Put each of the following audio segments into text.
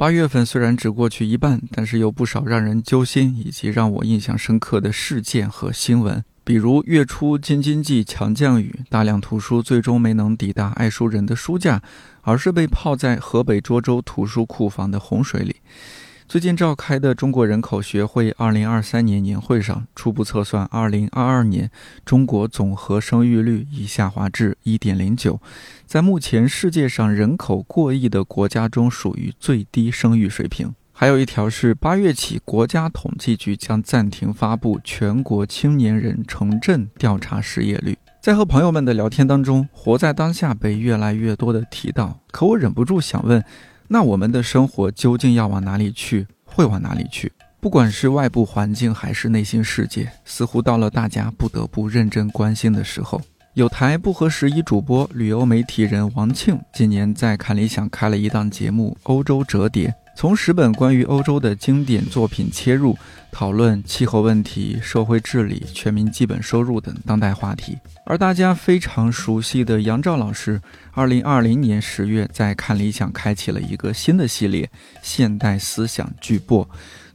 八月份虽然只过去一半，但是有不少让人揪心以及让我印象深刻的事件和新闻。比如月初京津冀强降雨，大量图书最终没能抵达爱书人的书架，而是被泡在河北涿州图书库房的洪水里。最近召开的中国人口学会2023年年会上，初步测算，2022年中国总和生育率已下滑至1.09，在目前世界上人口过亿的国家中，属于最低生育水平。还有一条是，八月起，国家统计局将暂停发布全国青年人城镇调查失业率。在和朋友们的聊天当中，活在当下被越来越多的提到，可我忍不住想问：那我们的生活究竟要往哪里去？会往哪里去？不管是外部环境还是内心世界，似乎到了大家不得不认真关心的时候。有台不合时宜主播、旅游媒体人王庆，今年在看理想开了一档节目《欧洲折叠》。从十本关于欧洲的经典作品切入，讨论气候问题、社会治理、全民基本收入等当代话题。而大家非常熟悉的杨照老师，二零二零年十月在看理想开启了一个新的系列——现代思想巨擘，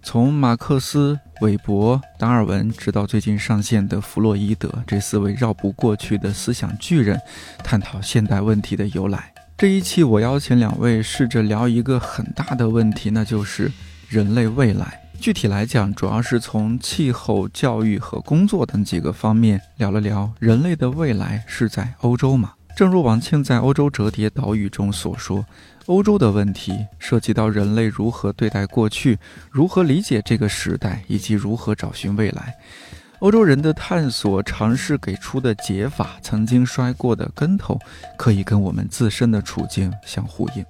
从马克思、韦伯、达尔文，直到最近上线的弗洛伊德，这四位绕不过去的思想巨人，探讨现代问题的由来。这一期我邀请两位试着聊一个很大的问题，那就是人类未来。具体来讲，主要是从气候、教育和工作等几个方面聊了聊人类的未来是在欧洲吗？正如王庆在《欧洲折叠岛屿》中所说，欧洲的问题涉及到人类如何对待过去，如何理解这个时代，以及如何找寻未来。欧洲人的探索尝试给出的解法，曾经摔过的跟头，可以跟我们自身的处境相呼应。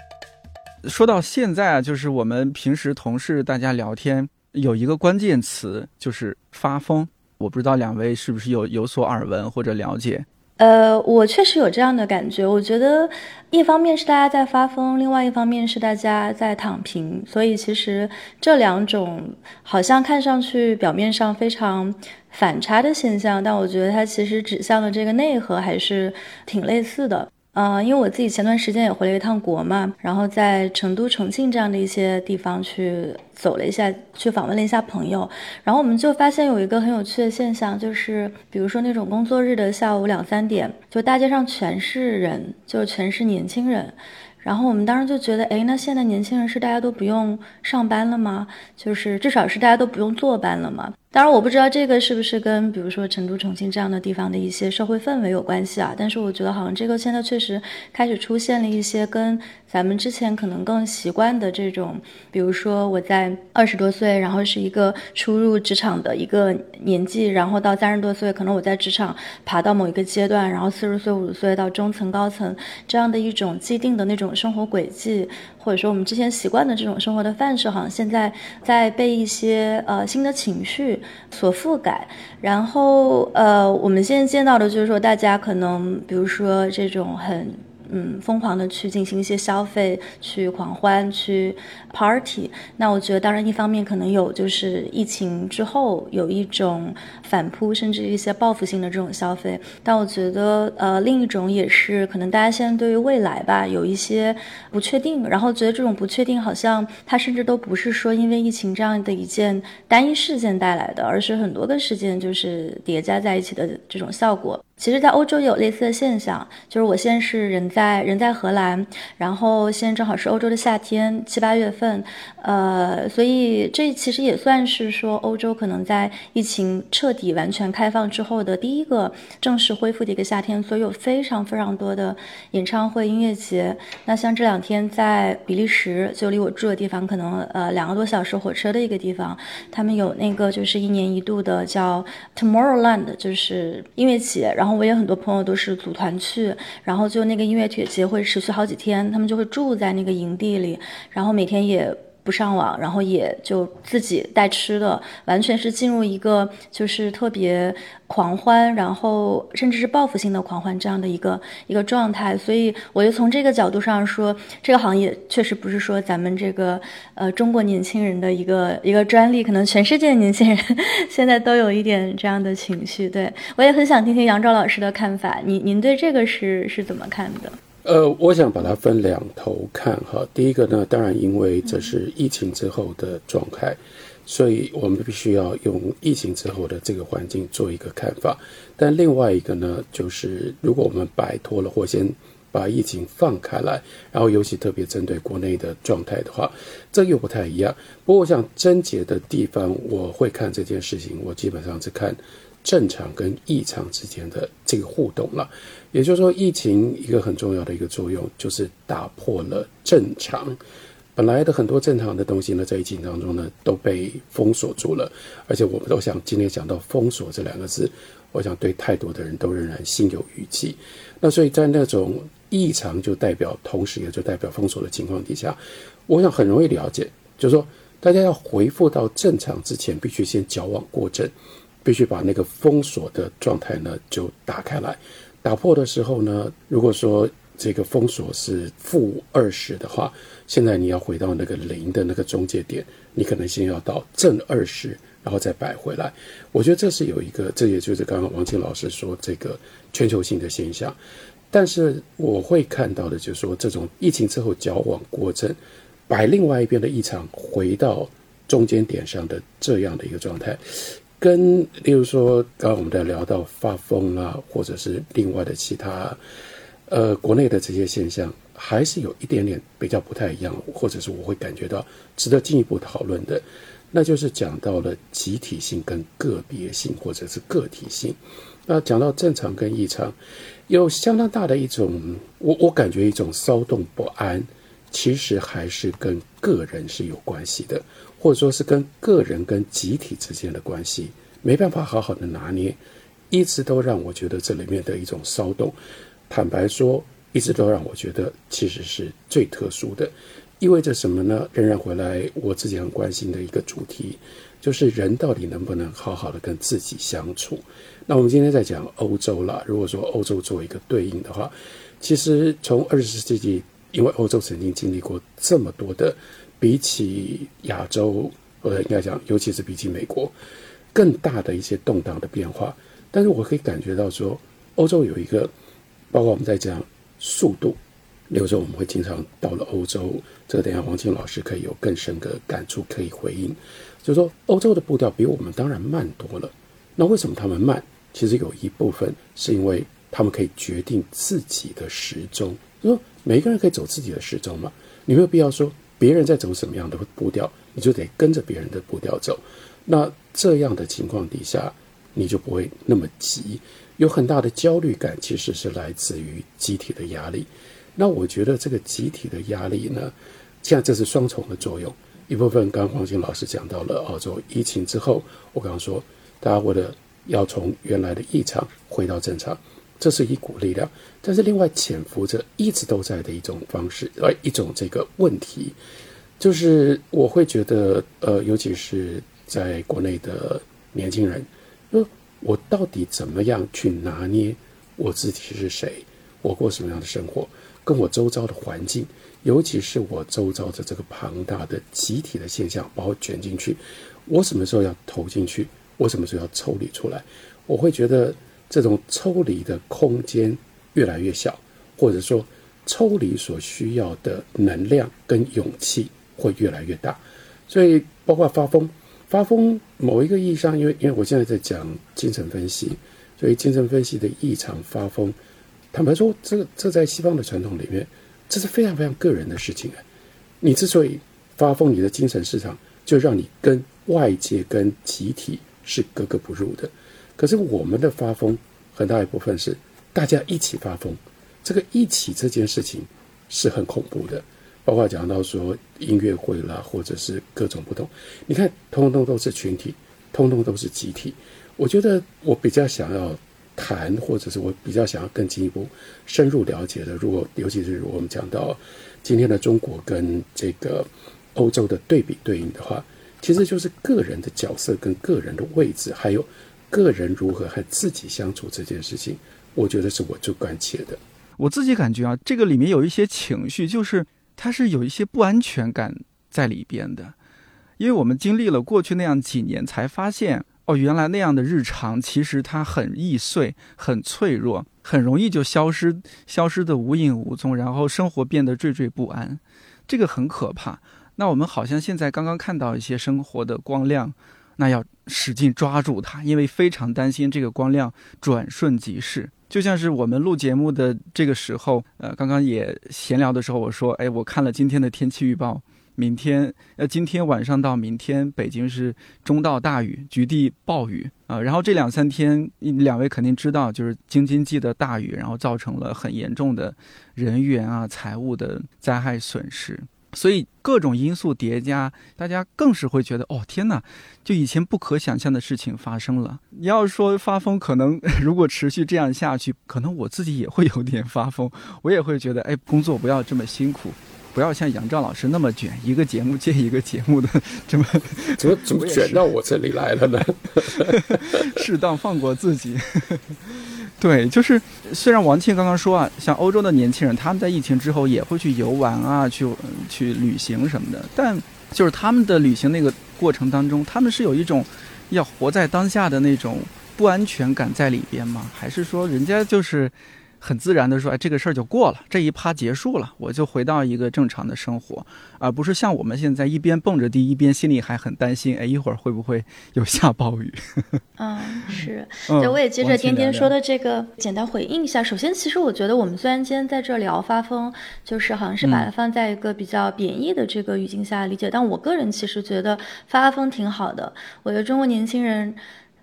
说到现在啊，就是我们平时同事大家聊天有一个关键词，就是发疯。我不知道两位是不是有有所耳闻或者了解。呃，我确实有这样的感觉。我觉得，一方面是大家在发疯，另外一方面是大家在躺平。所以，其实这两种好像看上去表面上非常反差的现象，但我觉得它其实指向的这个内核还是挺类似的。呃，因为我自己前段时间也回了一趟国嘛，然后在成都、重庆这样的一些地方去走了一下，去访问了一下朋友，然后我们就发现有一个很有趣的现象，就是比如说那种工作日的下午两三点，就大街上全是人，就全是年轻人。然后我们当时就觉得，哎，那现在年轻人是大家都不用上班了吗？就是至少是大家都不用坐班了吗？当然，我不知道这个是不是跟比如说成都、重庆这样的地方的一些社会氛围有关系啊。但是我觉得好像这个现在确实开始出现了一些跟咱们之前可能更习惯的这种，比如说我在二十多岁，然后是一个初入职场的一个年纪，然后到三十多岁，可能我在职场爬到某一个阶段，然后四十岁、五十岁到中层、高层这样的一种既定的那种生活轨迹。或者说我们之前习惯的这种生活的范式，好像现在在被一些呃新的情绪所覆盖。然后呃，我们现在见到的就是说，大家可能比如说这种很。嗯，疯狂的去进行一些消费，去狂欢，去 party。那我觉得，当然一方面可能有，就是疫情之后有一种反扑，甚至一些报复性的这种消费。但我觉得，呃，另一种也是可能大家现在对于未来吧有一些不确定，然后觉得这种不确定好像它甚至都不是说因为疫情这样的一件单一事件带来的，而是很多个事件就是叠加在一起的这种效果。其实，在欧洲也有类似的现象，就是我现在是人在人在荷兰，然后现在正好是欧洲的夏天，七八月份，呃，所以这其实也算是说欧洲可能在疫情彻底完全开放之后的第一个正式恢复的一个夏天，所以有非常非常多的演唱会、音乐节。那像这两天在比利时，就离我住的地方可能呃两个多小时火车的一个地方，他们有那个就是一年一度的叫 Tomorrowland，就是音乐节，然后。我也很多朋友都是组团去，然后就那个音乐节会持续好几天，他们就会住在那个营地里，然后每天也不上网，然后也就自己带吃的，完全是进入一个就是特别狂欢，然后甚至是报复性的狂欢这样的一个一个状态。所以，我就从这个角度上说，这个行业确实不是说咱们这个呃中国年轻人的一个一个专利，可能全世界的年轻人 现在都有一点这样的情绪。对我也很想听听杨照老师的看法，您您对这个是是怎么看的？呃，我想把它分两头看哈。第一个呢，当然因为这是疫情之后的状态，所以我们必须要用疫情之后的这个环境做一个看法。但另外一个呢，就是如果我们摆脱了或先把疫情放开来，然后尤其特别针对国内的状态的话，这又不太一样。不过我想症结的地方，我会看这件事情，我基本上是看。正常跟异常之间的这个互动了，也就是说，疫情一个很重要的一个作用就是打破了正常。本来的很多正常的东西呢，在疫情当中呢都被封锁住了，而且我们都想今天讲到封锁这两个字，我想对太多的人都仍然心有余悸。那所以在那种异常就代表同时也就代表封锁的情况底下，我想很容易了解，就是说大家要恢复到正常之前，必须先矫枉过正。必须把那个封锁的状态呢就打开来，打破的时候呢，如果说这个封锁是负二十的话，现在你要回到那个零的那个中介点，你可能先要到正二十，然后再摆回来。我觉得这是有一个，这也就是刚刚王清老师说这个全球性的现象。但是我会看到的，就是说这种疫情之后矫枉过正，摆另外一边的异常回到中间点上的这样的一个状态。跟例如说，刚刚我们在聊到发疯啊，或者是另外的其他，呃，国内的这些现象，还是有一点点比较不太一样，或者是我会感觉到值得进一步讨论的，那就是讲到了集体性跟个别性，或者是个体性。那讲到正常跟异常，有相当大的一种，我我感觉一种骚动不安，其实还是跟个人是有关系的。或者说是跟个人跟集体之间的关系没办法好好的拿捏，一直都让我觉得这里面的一种骚动，坦白说，一直都让我觉得其实是最特殊的，意味着什么呢？仍然回来我自己很关心的一个主题，就是人到底能不能好好的跟自己相处？那我们今天在讲欧洲了，如果说欧洲做一个对应的话，其实从二十世纪，因为欧洲曾经经历过这么多的。比起亚洲，或者应该讲，尤其是比起美国，更大的一些动荡的变化。但是我可以感觉到说，欧洲有一个，包括我们在讲速度，比如说我们会经常到了欧洲，这个等下王庆老师可以有更深的感触可以回应，就是说欧洲的步调比我们当然慢多了。那为什么他们慢？其实有一部分是因为他们可以决定自己的时钟，就说每个人可以走自己的时钟嘛，你没有必要说。别人在走什么样的步调，你就得跟着别人的步调走。那这样的情况底下，你就不会那么急。有很大的焦虑感，其实是来自于集体的压力。那我觉得这个集体的压力呢，现在这是双重的作用。一部分刚刚黄金老师讲到了澳洲疫情之后，我刚刚说大家为了要从原来的异常回到正常。这是一股力量，但是另外潜伏着一直都在的一种方式，呃，一种这个问题，就是我会觉得，呃，尤其是在国内的年轻人，那我到底怎么样去拿捏我自己是谁，我过什么样的生活，跟我周遭的环境，尤其是我周遭的这个庞大的集体的现象，把我卷进去，我什么时候要投进去，我什么时候要抽离出来，我会觉得。这种抽离的空间越来越小，或者说抽离所需要的能量跟勇气会越来越大，所以包括发疯，发疯某一个意义上，因为因为我现在在讲精神分析，所以精神分析的异常发疯，坦白说，这这在西方的传统里面，这是非常非常个人的事情啊。你之所以发疯，你的精神市场就让你跟外界跟集体是格格不入的。可是我们的发疯很大一部分是大家一起发疯，这个一起这件事情是很恐怖的。包括讲到说音乐会啦，或者是各种不同，你看，通通都是群体，通通都是集体。我觉得我比较想要谈，或者是我比较想要更进一步深入了解的，如果尤其是我们讲到今天的中国跟这个欧洲的对比对应的话，其实就是个人的角色跟个人的位置，还有个人如何和自己相处这件事情，我觉得是我最关切的。我自己感觉啊，这个里面有一些情绪，就是它是有一些不安全感在里边的，因为我们经历了过去那样几年，才发现哦，原来那样的日常其实它很易碎、很脆弱，很容易就消失，消失的无影无踪，然后生活变得惴惴不安，这个很可怕。那我们好像现在刚刚看到一些生活的光亮，那要使劲抓住它，因为非常担心这个光亮转瞬即逝。就像是我们录节目的这个时候，呃，刚刚也闲聊的时候，我说，哎，我看了今天的天气预报，明天，呃，今天晚上到明天，北京是中到大雨，局地暴雨啊。然后这两三天，两位肯定知道，就是京津冀的大雨，然后造成了很严重的人员啊、财物的灾害损失。所以各种因素叠加，大家更是会觉得哦天哪，就以前不可想象的事情发生了。你要说发疯，可能 如果持续这样下去，可能我自己也会有点发疯，我也会觉得哎，工作不要这么辛苦，不要像杨照老师那么卷，一个节目接一个节目的 这么怎么怎么卷到我这里来了呢？适当放过自己。对，就是虽然王庆刚刚说啊，像欧洲的年轻人，他们在疫情之后也会去游玩啊，去去旅行什么的，但就是他们的旅行那个过程当中，他们是有一种要活在当下的那种不安全感在里边吗？还是说人家就是？很自然的说，哎，这个事儿就过了，这一趴结束了，我就回到一个正常的生活，而不是像我们现在一边蹦着迪，一边心里还很担心，哎，一会儿会不会有下暴雨？嗯，是。那我也接着天天说的这个简单回应一下。首先，其实我觉得我们虽然今天在这聊发疯，就是好像是把它放在一个比较贬义的这个语境下理解，但我个人其实觉得发疯挺好的。我觉得中国年轻人。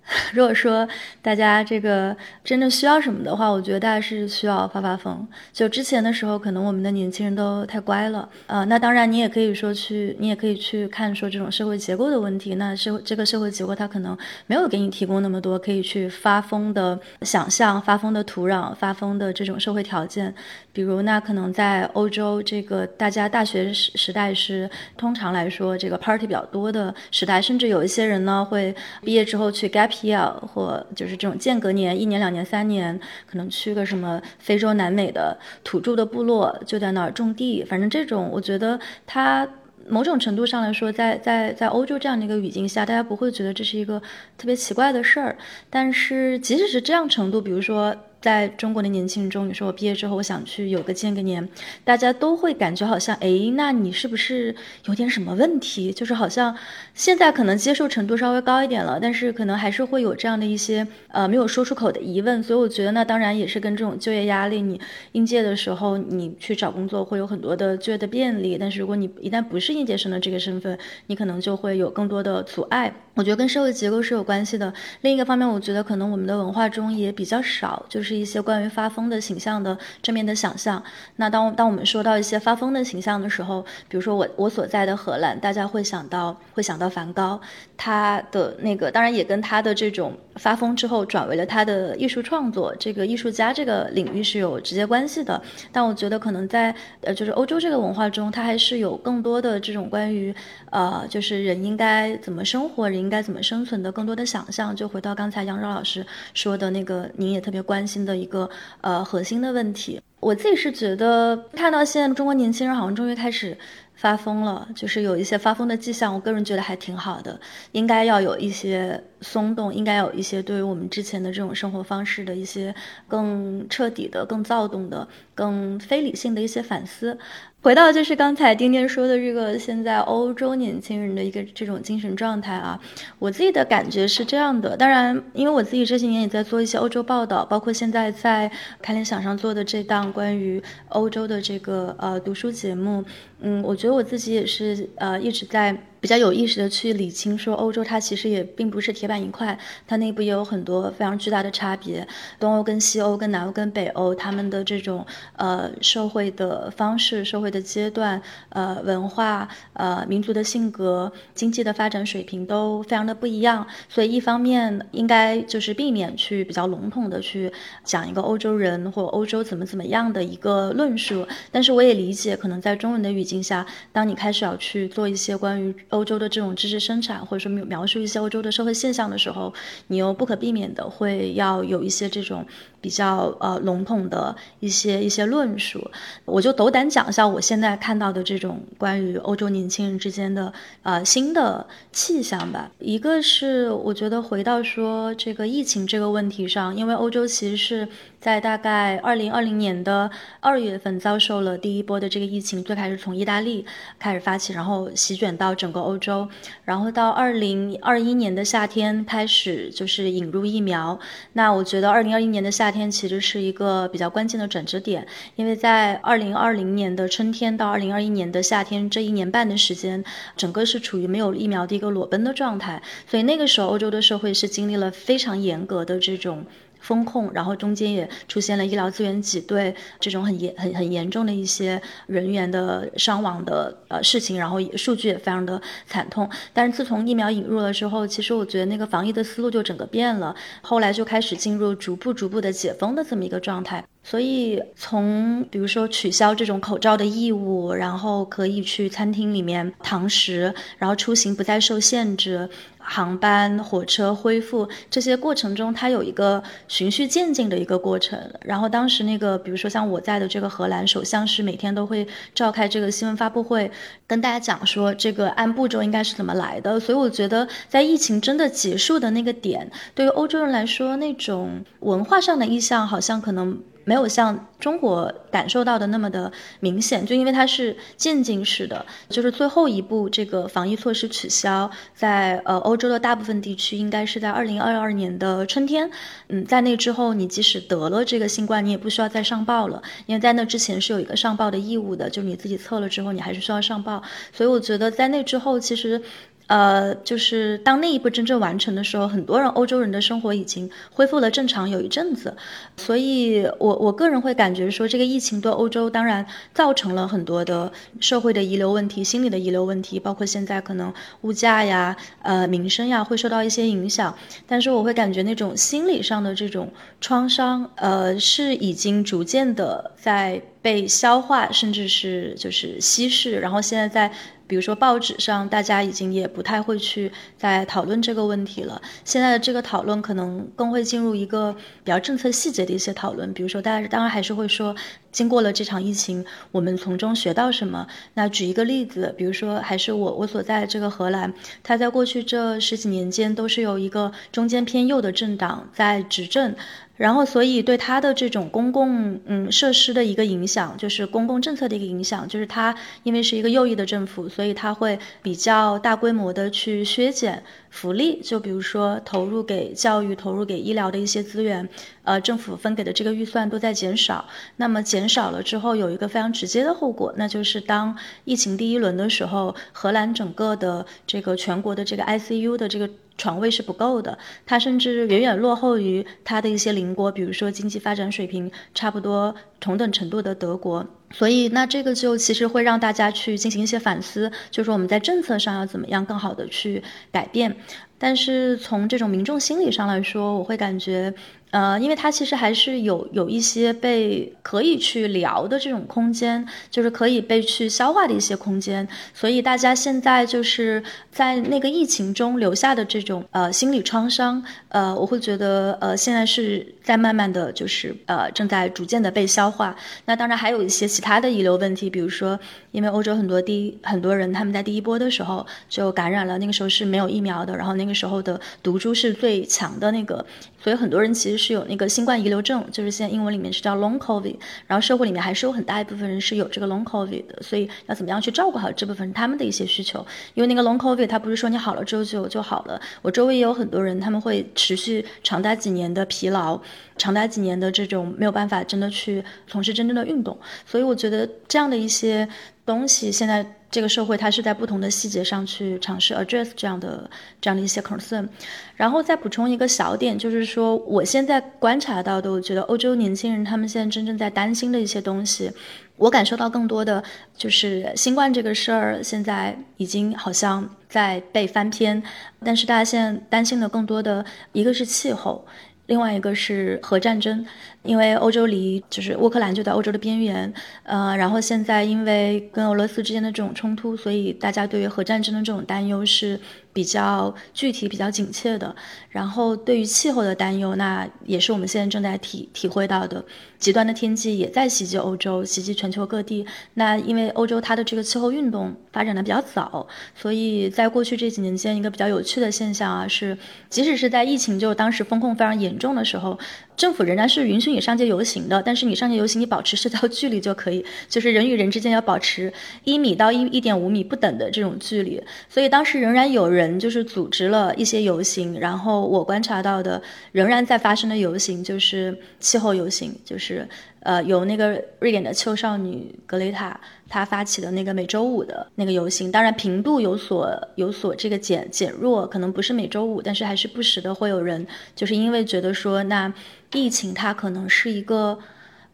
如果说大家这个真的需要什么的话，我觉得大家是需要发发疯。就之前的时候，可能我们的年轻人都太乖了，呃，那当然你也可以说去，你也可以去看说这种社会结构的问题。那社会这个社会结构它可能没有给你提供那么多可以去发疯的想象、发疯的土壤、发疯的这种社会条件。比如，那可能在欧洲，这个大家大学时时代是通常来说这个 party 比较多的时代，甚至有一些人呢会毕业之后去 gap year 或就是这种间隔年，一年、两年、三年，可能去个什么非洲、南美的土著的部落，就在那儿种地。反正这种，我觉得它某种程度上来说，在在在欧洲这样的一个语境下，大家不会觉得这是一个特别奇怪的事儿。但是即使是这样程度，比如说。在中国的年轻人中，你说我毕业之后我想去有个间隔年，大家都会感觉好像，哎，那你是不是有点什么问题？就是好像现在可能接受程度稍微高一点了，但是可能还是会有这样的一些呃没有说出口的疑问。所以我觉得那当然也是跟这种就业压力，你应届的时候你去找工作会有很多的就业的便利，但是如果你一旦不是应届生的这个身份，你可能就会有更多的阻碍。我觉得跟社会结构是有关系的。另一个方面，我觉得可能我们的文化中也比较少，就是。是一些关于发疯的形象的正面的想象。那当当我们说到一些发疯的形象的时候，比如说我我所在的荷兰，大家会想到会想到梵高，他的那个当然也跟他的这种发疯之后转为了他的艺术创作，这个艺术家这个领域是有直接关系的。但我觉得可能在呃就是欧洲这个文化中，它还是有更多的这种关于呃就是人应该怎么生活，人应该怎么生存的更多的想象。就回到刚才杨钊老师说的那个，您也特别关心。的一个呃核心的问题，我自己是觉得看到现在中国年轻人好像终于开始发疯了，就是有一些发疯的迹象，我个人觉得还挺好的，应该要有一些松动，应该有一些对于我们之前的这种生活方式的一些更彻底的、更躁动的、更非理性的一些反思。回到就是刚才丁丁说的这个现在欧洲年轻人的一个这种精神状态啊，我自己的感觉是这样的。当然，因为我自己这些年也在做一些欧洲报道，包括现在在开联想上做的这档关于欧洲的这个呃读书节目，嗯，我觉得我自己也是呃一直在。比较有意识的去理清，说欧洲它其实也并不是铁板一块，它内部也有很多非常巨大的差别，东欧跟西欧、跟南欧跟北欧，他们的这种呃社会的方式、社会的阶段、呃文化、呃民族的性格、经济的发展水平都非常的不一样，所以一方面应该就是避免去比较笼统的去讲一个欧洲人或欧洲怎么怎么样的一个论述，但是我也理解，可能在中文的语境。下，当你开始要去做一些关于欧洲的这种知识生产，或者说描述一些欧洲的社会现象的时候，你又不可避免的会要有一些这种。比较呃笼统的一些一些论述，我就斗胆讲一下我现在看到的这种关于欧洲年轻人之间的呃新的气象吧。一个是我觉得回到说这个疫情这个问题上，因为欧洲其实是在大概二零二零年的二月份遭受了第一波的这个疫情，最开始从意大利开始发起，然后席卷到整个欧洲，然后到二零二一年的夏天开始就是引入疫苗。那我觉得二零二一年的夏天其实是一个比较关键的转折点，因为在二零二零年的春天到二零二一年的夏天这一年半的时间，整个是处于没有疫苗的一个裸奔的状态，所以那个时候欧洲的社会是经历了非常严格的这种。风控，然后中间也出现了医疗资源挤兑这种很严、很很严重的一些人员的伤亡的呃事情，然后数据也非常的惨痛。但是自从疫苗引入了之后，其实我觉得那个防疫的思路就整个变了，后来就开始进入逐步逐步的解封的这么一个状态。所以从比如说取消这种口罩的义务，然后可以去餐厅里面堂食，然后出行不再受限制。航班、火车恢复这些过程中，它有一个循序渐进的一个过程。然后当时那个，比如说像我在的这个荷兰首相是每天都会召开这个新闻发布会，跟大家讲说这个按步骤应该是怎么来的。所以我觉得，在疫情真的结束的那个点，对于欧洲人来说，那种文化上的意向好像可能。没有像中国感受到的那么的明显，就因为它是渐进式的，就是最后一步这个防疫措施取消，在呃欧洲的大部分地区应该是在二零二二年的春天，嗯，在那之后你即使得了这个新冠，你也不需要再上报了，因为在那之前是有一个上报的义务的，就是你自己测了之后，你还是需要上报，所以我觉得在那之后其实。呃，就是当那一步真正完成的时候，很多人欧洲人的生活已经恢复了正常有一阵子，所以我我个人会感觉说，这个疫情对欧洲当然造成了很多的社会的遗留问题、心理的遗留问题，包括现在可能物价呀、呃民生呀会受到一些影响，但是我会感觉那种心理上的这种创伤，呃，是已经逐渐的在被消化，甚至是就是稀释，然后现在在。比如说报纸上，大家已经也不太会去在讨论这个问题了。现在的这个讨论可能更会进入一个比较政策细节的一些讨论。比如说，大家当然还是会说，经过了这场疫情，我们从中学到什么？那举一个例子，比如说，还是我我所在这个荷兰，它在过去这十几年间都是有一个中间偏右的政党在执政。然后，所以对它的这种公共嗯设施的一个影响，就是公共政策的一个影响，就是它因为是一个右翼的政府，所以它会比较大规模的去削减。福利，就比如说投入给教育、投入给医疗的一些资源，呃，政府分给的这个预算都在减少。那么减少了之后，有一个非常直接的后果，那就是当疫情第一轮的时候，荷兰整个的这个全国的这个 ICU 的这个床位是不够的，它甚至远远落后于它的一些邻国，比如说经济发展水平差不多同等程度的德国。所以，那这个就其实会让大家去进行一些反思，就是我们在政策上要怎么样更好的去改变。但是从这种民众心理上来说，我会感觉。呃，因为它其实还是有有一些被可以去聊的这种空间，就是可以被去消化的一些空间，所以大家现在就是在那个疫情中留下的这种呃心理创伤，呃，我会觉得呃现在是在慢慢的就是呃正在逐渐的被消化。那当然还有一些其他的遗留问题，比如说因为欧洲很多第很多人他们在第一波的时候就感染了，那个时候是没有疫苗的，然后那个时候的毒株是最强的那个。所以很多人其实是有那个新冠遗留症，就是现在英文里面是叫 long covid，然后社会里面还是有很大一部分人是有这个 long covid 的，所以要怎么样去照顾好这部分他们的一些需求？因为那个 long covid 它不是说你好了之后就就好了，我周围也有很多人他们会持续长达几年的疲劳，长达几年的这种没有办法真的去从事真正的运动，所以我觉得这样的一些东西现在。这个社会它是在不同的细节上去尝试 address 这样的这样的一些 concern，然后再补充一个小点，就是说我现在观察到的，我觉得欧洲年轻人他们现在真正在担心的一些东西，我感受到更多的就是新冠这个事儿现在已经好像在被翻篇，但是大家现在担心的更多的一个是气候。另外一个是核战争，因为欧洲离就是乌克兰就在欧洲的边缘，呃，然后现在因为跟俄罗斯之间的这种冲突，所以大家对于核战争的这种担忧是。比较具体、比较紧切的，然后对于气候的担忧，那也是我们现在正在体体会到的。极端的天气也在袭击欧洲，袭击全球各地。那因为欧洲它的这个气候运动发展的比较早，所以在过去这几年间，一个比较有趣的现象啊，是即使是在疫情就当时风控非常严重的时候，政府仍然是允许你上街游行的。但是你上街游行，你保持社交距离就可以，就是人与人之间要保持一米到一一点五米不等的这种距离。所以当时仍然有人。就是组织了一些游行，然后我观察到的仍然在发生的游行就是气候游行，就是呃由那个瑞典的秋少女格雷塔她发起的那个每周五的那个游行，当然频度有所有所这个减减弱，可能不是每周五，但是还是不时的会有人就是因为觉得说那疫情它可能是一个。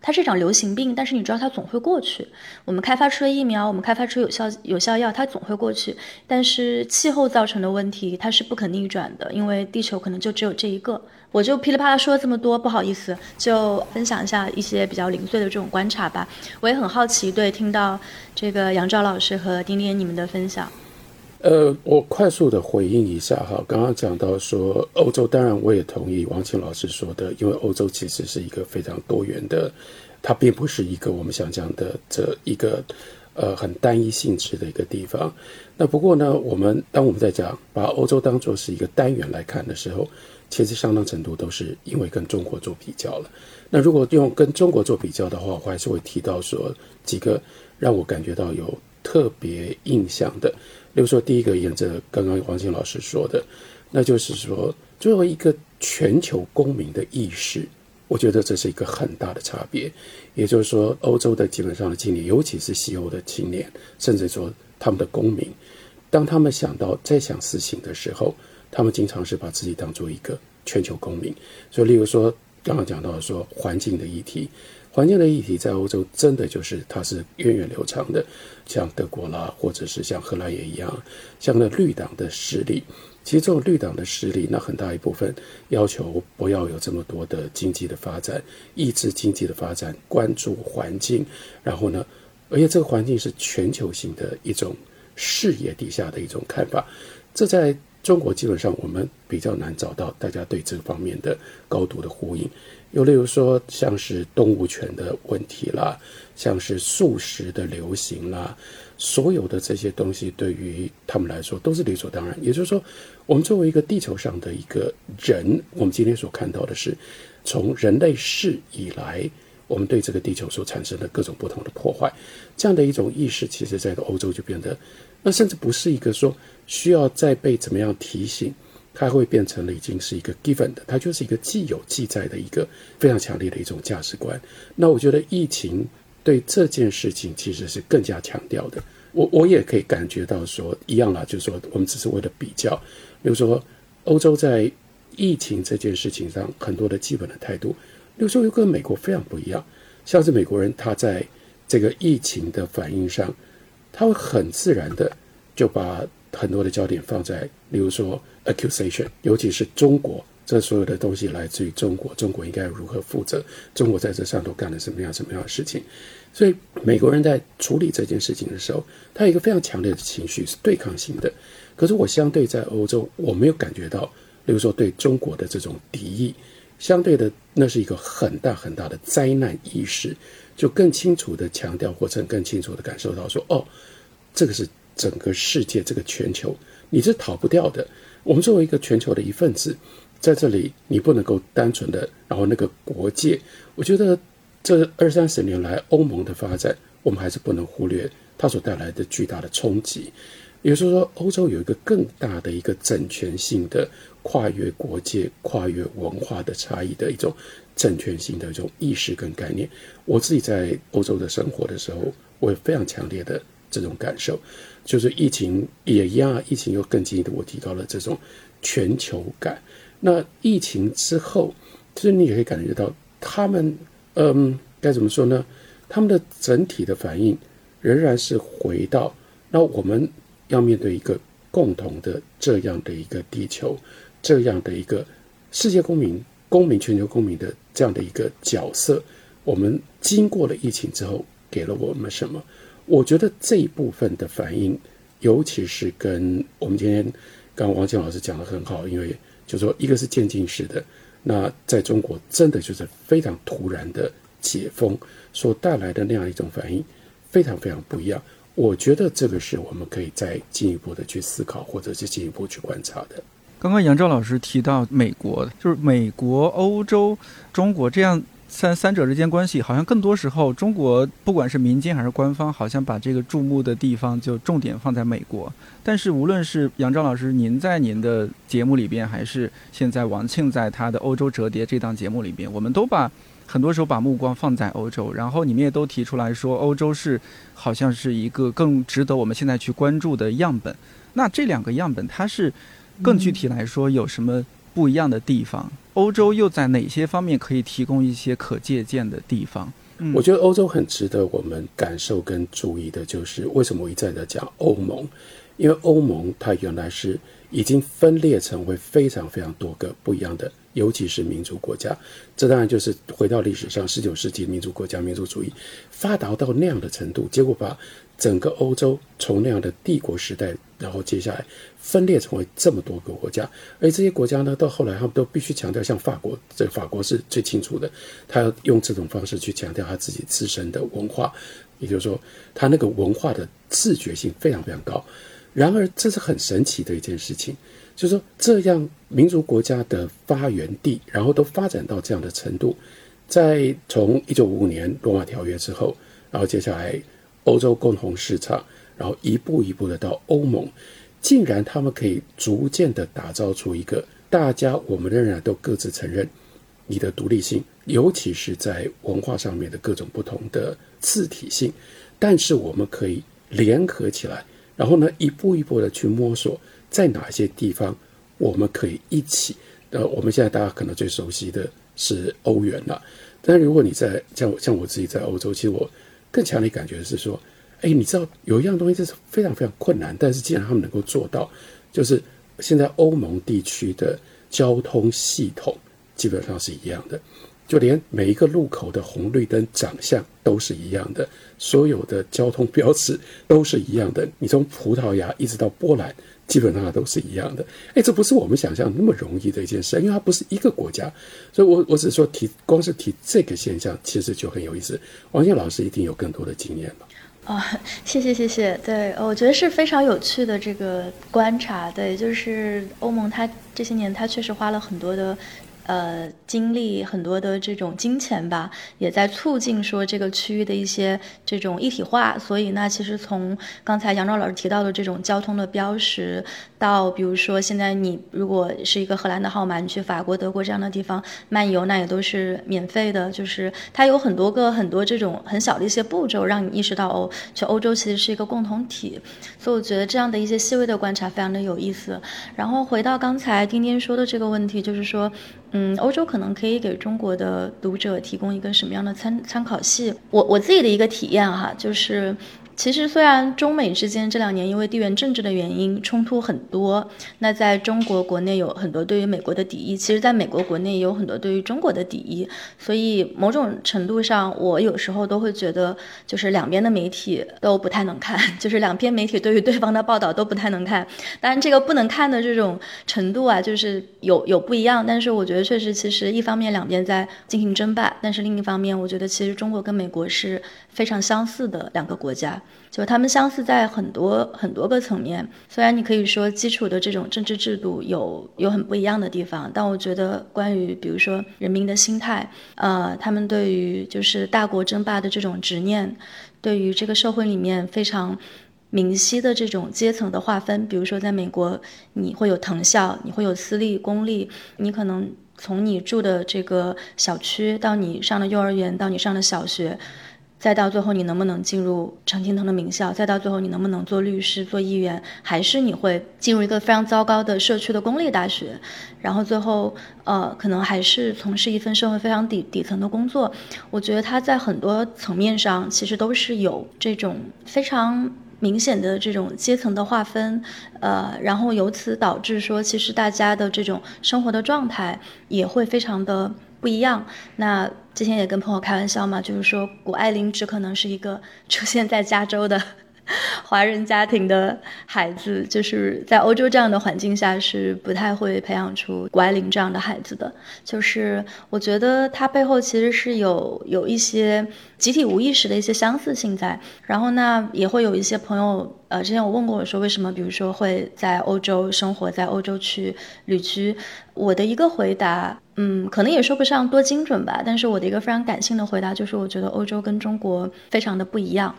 它是一场流行病，但是你知道它总会过去。我们开发出了疫苗，我们开发出有效有效药，它总会过去。但是气候造成的问题，它是不可逆转的，因为地球可能就只有这一个。我就噼里啪啦说了这么多，不好意思，就分享一下一些比较零碎的这种观察吧。我也很好奇，对，听到这个杨照老师和丁丁你们的分享。呃，我快速的回应一下哈，刚刚讲到说欧洲，当然我也同意王庆老师说的，因为欧洲其实是一个非常多元的，它并不是一个我们想象的这一个呃很单一性质的一个地方。那不过呢，我们当我们在讲把欧洲当做是一个单元来看的时候，其实相当程度都是因为跟中国做比较了。那如果用跟中国做比较的话，我还是会提到说几个让我感觉到有特别印象的。比如说，第一个沿着刚刚黄静老师说的，那就是说，作为一个全球公民的意识，我觉得这是一个很大的差别。也就是说，欧洲的基本上的青年，尤其是西欧的青年，甚至说他们的公民，当他们想到再想事情的时候，他们经常是把自己当做一个全球公民。所以，例如说刚刚讲到说环境的议题。环境的议题在欧洲真的就是它是源远流长的，像德国啦，或者是像荷兰也一样，像那绿党的势力，其实这种绿党的势力，那很大一部分要求不要有这么多的经济的发展，抑制经济的发展，关注环境，然后呢，而且这个环境是全球性的一种视野底下的一种看法，这在中国基本上我们比较难找到大家对这方面的高度的呼应。又例如说，像是动物权的问题啦，像是素食的流行啦，所有的这些东西对于他们来说都是理所当然。也就是说，我们作为一个地球上的一个人，我们今天所看到的是，从人类世以来，我们对这个地球所产生的各种不同的破坏，这样的一种意识，其实在欧洲就变得，那甚至不是一个说需要再被怎么样提醒。它会变成了已经是一个 given 的，它就是一个既有记载的一个非常强烈的一种价值观。那我觉得疫情对这件事情其实是更加强调的。我我也可以感觉到说一样啦，就是说我们只是为了比较，比如说欧洲在疫情这件事情上很多的基本的态度，比如说又跟美国非常不一样。像是美国人他在这个疫情的反应上，他会很自然的就把很多的焦点放在，例如说。accusation，尤其是中国，这所有的东西来自于中国，中国应该如何负责？中国在这上头干了什么样什么样的事情？所以美国人在处理这件事情的时候，他有一个非常强烈的情绪是对抗性的。可是我相对在欧洲，我没有感觉到，比如说对中国的这种敌意，相对的那是一个很大很大的灾难意识，就更清楚的强调或者更清楚的感受到说，哦，这个是整个世界这个全球，你是逃不掉的。我们作为一个全球的一份子，在这里你不能够单纯的，然后那个国界，我觉得这二三十年来欧盟的发展，我们还是不能忽略它所带来的巨大的冲击。也就是说，欧洲有一个更大的一个整全性的跨越国界、跨越文化的差异的一种整全性的一种意识跟概念。我自己在欧洲的生活的时候，我有非常强烈的这种感受。就是疫情也一样，疫情又更进一步提高了这种全球感。那疫情之后，其实你也可以感觉到，他们嗯，该怎么说呢？他们的整体的反应仍然是回到，那我们要面对一个共同的这样的一个地球，这样的一个世界公民公民、全球公民的这样的一个角色，我们经过了疫情之后，给了我们什么？我觉得这一部分的反应，尤其是跟我们今天刚王健老师讲的很好，因为就说一个是渐进式的，那在中国真的就是非常突然的解封所带来的那样一种反应，非常非常不一样。我觉得这个是我们可以再进一步的去思考，或者是进一步去观察的。刚刚杨照老师提到美国，就是美国、欧洲、中国这样。三三者之间关系，好像更多时候，中国不管是民间还是官方，好像把这个注目的地方就重点放在美国。但是无论是杨照老师您在您的节目里边，还是现在王庆在他的《欧洲折叠》这档节目里边，我们都把很多时候把目光放在欧洲，然后你们也都提出来说，欧洲是好像是一个更值得我们现在去关注的样本。那这两个样本，它是更具体来说有什么？不一样的地方，欧洲又在哪些方面可以提供一些可借鉴的地方？嗯，我觉得欧洲很值得我们感受跟注意的，就是为什么我一再的讲欧盟，因为欧盟它原来是已经分裂成为非常非常多个不一样的，尤其是民族国家。这当然就是回到历史上，十九世纪民族国家民族主义发达到那样的程度，结果把整个欧洲从那样的帝国时代，然后接下来。分裂成为这么多个国家，而这些国家呢，到后来他们都必须强调，像法国，这法国是最清楚的，他要用这种方式去强调他自己自身的文化，也就是说，他那个文化的自觉性非常非常高。然而，这是很神奇的一件事情，就是说，这样民族国家的发源地，然后都发展到这样的程度，在从一九五五年罗马条约之后，然后接下来欧洲共同市场，然后一步一步的到欧盟。竟然他们可以逐渐的打造出一个大家我们仍然都各自承认你的独立性，尤其是在文化上面的各种不同的字体性，但是我们可以联合起来，然后呢一步一步的去摸索，在哪些地方我们可以一起。呃，我们现在大家可能最熟悉的是欧元了，但如果你在像像我自己在欧洲，其实我更强烈感觉是说。哎，你知道有一样东西，这是非常非常困难，但是既然他们能够做到，就是现在欧盟地区的交通系统基本上是一样的，就连每一个路口的红绿灯长相都是一样的，所有的交通标志都是一样的。你从葡萄牙一直到波兰，基本上都是一样的。哎，这不是我们想象那么容易的一件事，因为它不是一个国家。所以，我我只是说提，光是提这个现象，其实就很有意思。王健老师一定有更多的经验了。啊，谢谢谢谢，对，我觉得是非常有趣的这个观察，对，就是欧盟它这些年它确实花了很多的。呃，精力很多的这种金钱吧，也在促进说这个区域的一些这种一体化。所以，那其实从刚才杨照老师提到的这种交通的标识，到比如说现在你如果是一个荷兰的号码，你去法国、德国这样的地方漫游，那也都是免费的。就是它有很多个很多这种很小的一些步骤，让你意识到哦，去欧洲其实是一个共同体。所以我觉得这样的一些细微的观察非常的有意思。然后回到刚才丁丁说的这个问题，就是说。嗯，欧洲可能可以给中国的读者提供一个什么样的参参考系？我我自己的一个体验哈，就是。其实，虽然中美之间这两年因为地缘政治的原因冲突很多，那在中国国内有很多对于美国的敌意，其实在美国国内也有很多对于中国的敌意，所以某种程度上，我有时候都会觉得，就是两边的媒体都不太能看，就是两篇媒体对于对方的报道都不太能看。当然，这个不能看的这种程度啊，就是有有不一样。但是我觉得确实，其实一方面两边在进行争霸，但是另一方面，我觉得其实中国跟美国是非常相似的两个国家。就他们相似在很多很多个层面，虽然你可以说基础的这种政治制度有有很不一样的地方，但我觉得关于比如说人民的心态，呃，他们对于就是大国争霸的这种执念，对于这个社会里面非常明晰的这种阶层的划分，比如说在美国，你会有藤校，你会有私立、公立，你可能从你住的这个小区到你上的幼儿园到你上的小学。再到最后，你能不能进入常青藤的名校？再到最后，你能不能做律师、做议员？还是你会进入一个非常糟糕的社区的公立大学？然后最后，呃，可能还是从事一份社会非常底底层的工作。我觉得他在很多层面上其实都是有这种非常明显的这种阶层的划分，呃，然后由此导致说，其实大家的这种生活的状态也会非常的不一样。那之前也跟朋友开玩笑嘛，就是说谷爱凌只可能是一个出现在加州的。华人家庭的孩子，就是在欧洲这样的环境下，是不太会培养出谷爱凌这样的孩子的。就是我觉得他背后其实是有有一些集体无意识的一些相似性在。然后呢，也会有一些朋友，呃，之前我问过我说，为什么比如说会在欧洲生活，在欧洲去旅居？我的一个回答，嗯，可能也说不上多精准吧，但是我的一个非常感性的回答就是，我觉得欧洲跟中国非常的不一样。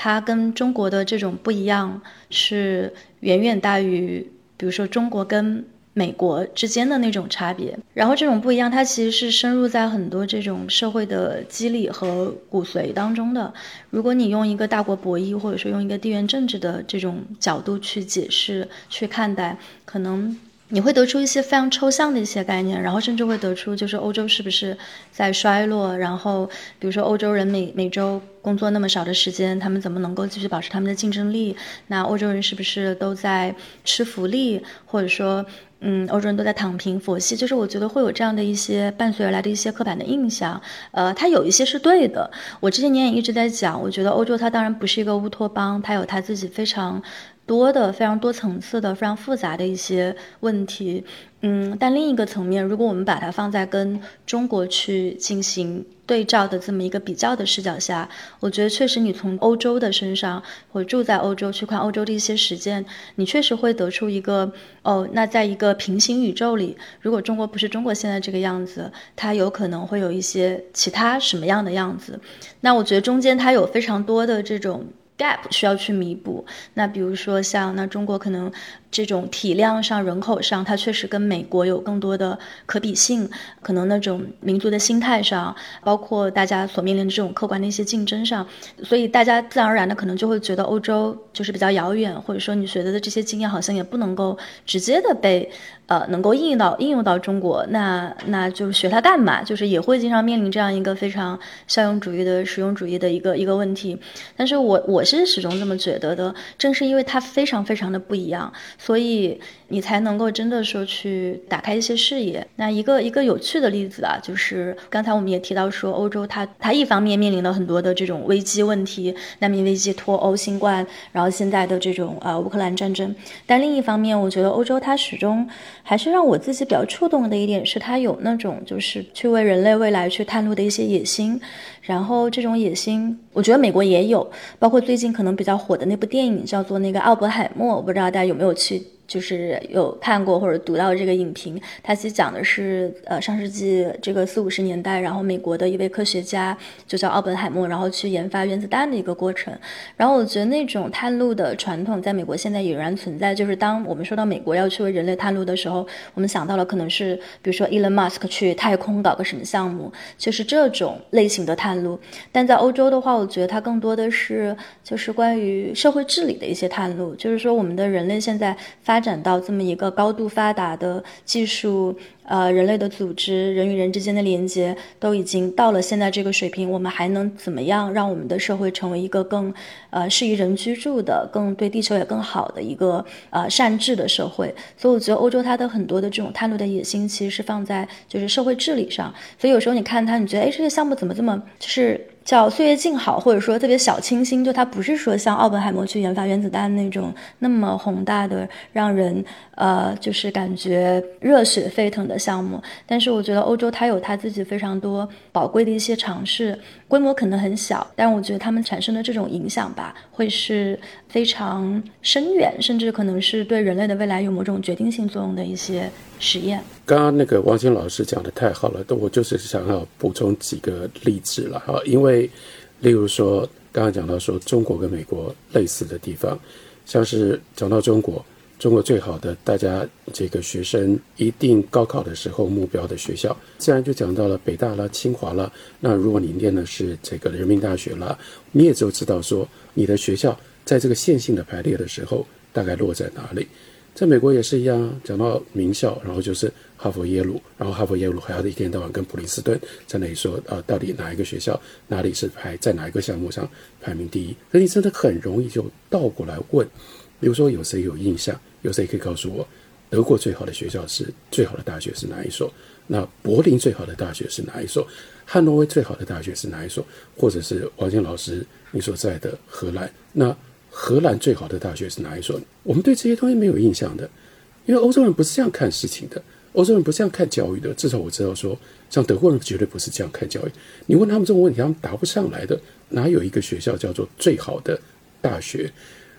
它跟中国的这种不一样，是远远大于，比如说中国跟美国之间的那种差别。然后这种不一样，它其实是深入在很多这种社会的机理和骨髓当中的。如果你用一个大国博弈，或者说用一个地缘政治的这种角度去解释、去看待，可能。你会得出一些非常抽象的一些概念，然后甚至会得出就是欧洲是不是在衰落？然后比如说欧洲人每每周工作那么少的时间，他们怎么能够继续保持他们的竞争力？那欧洲人是不是都在吃福利？或者说，嗯，欧洲人都在躺平佛系？就是我觉得会有这样的一些伴随而来的一些刻板的印象。呃，它有一些是对的。我这些年也一直在讲，我觉得欧洲它当然不是一个乌托邦，它有它自己非常。多的非常多层次的非常复杂的一些问题，嗯，但另一个层面，如果我们把它放在跟中国去进行对照的这么一个比较的视角下，我觉得确实你从欧洲的身上或者住在欧洲去看欧洲的一些实践，你确实会得出一个哦，那在一个平行宇宙里，如果中国不是中国现在这个样子，它有可能会有一些其他什么样的样子？那我觉得中间它有非常多的这种。Gap 需要去弥补。那比如说像那中国可能这种体量上、人口上，它确实跟美国有更多的可比性。可能那种民族的心态上，包括大家所面临的这种客观的一些竞争上，所以大家自然而然的可能就会觉得欧洲就是比较遥远，或者说你学得的这些经验好像也不能够直接的被。呃，能够应用到应用到中国，那那就是学它干嘛？就是也会经常面临这样一个非常效用主义的实用主义的一个一个问题。但是我我是始终这么觉得的，正是因为它非常非常的不一样，所以你才能够真的说去打开一些视野。那一个一个有趣的例子啊，就是刚才我们也提到说，欧洲它它一方面面临了很多的这种危机问题，难民危机、脱欧、新冠，然后现在的这种呃乌克兰战争，但另一方面，我觉得欧洲它始终。还是让我自己比较触动的一点是，它有那种就是去为人类未来去探路的一些野心，然后这种野心，我觉得美国也有，包括最近可能比较火的那部电影叫做那个《奥本海默》，我不知道大家有没有去。就是有看过或者读到这个影评，它其实讲的是呃上世纪这个四五十年代，然后美国的一位科学家就叫奥本海默，然后去研发原子弹的一个过程。然后我觉得那种探路的传统在美国现在也仍然存在。就是当我们说到美国要去为人类探路的时候，我们想到了可能是比如说 Elon Musk 去太空搞个什么项目，就是这种类型的探路。但在欧洲的话，我觉得它更多的是就是关于社会治理的一些探路，就是说我们的人类现在发发展到这么一个高度发达的技术，呃，人类的组织，人与人之间的连接都已经到了现在这个水平，我们还能怎么样让我们的社会成为一个更，呃，适宜人居住的、更对地球也更好的一个呃善治的社会？所以我觉得欧洲它的很多的这种探路的野心，其实是放在就是社会治理上。所以有时候你看它，你觉得哎，这个项目怎么这么就是。叫岁月静好，或者说特别小清新，就它不是说像奥本海默去研发原子弹那种那么宏大的，让人呃就是感觉热血沸腾的项目。但是我觉得欧洲它有它自己非常多宝贵的一些尝试，规模可能很小，但我觉得他们产生的这种影响吧，会是非常深远，甚至可能是对人类的未来有某种决定性作用的一些实验。刚刚那个王晶老师讲的太好了，我就是想要补充几个例子了哈，因为，例如说刚刚讲到说中国跟美国类似的地方，像是讲到中国，中国最好的大家这个学生一定高考的时候目标的学校，自然就讲到了北大啦、清华啦。那如果你念的是这个人民大学啦，你也就知道说你的学校在这个线性的排列的时候大概落在哪里。在美国也是一样，讲到名校，然后就是哈佛、耶鲁，然后哈佛、耶鲁还要一天到晚跟普林斯顿在那里说，呃，到底哪一个学校哪里是排在哪一个项目上排名第一？那你真的很容易就倒过来问，比如说有谁有印象，有谁可以告诉我，德国最好的学校是最好的大学是哪一所？那柏林最好的大学是哪一所？汉诺威最好的大学是哪一所？或者是王健老师你所在的荷兰那？荷兰最好的大学是哪一所？我们对这些东西没有印象的，因为欧洲人不是这样看事情的，欧洲人不是这样看教育的。至少我知道说，像德国人绝对不是这样看教育。你问他们这种问题，他们答不上来的。哪有一个学校叫做最好的大学？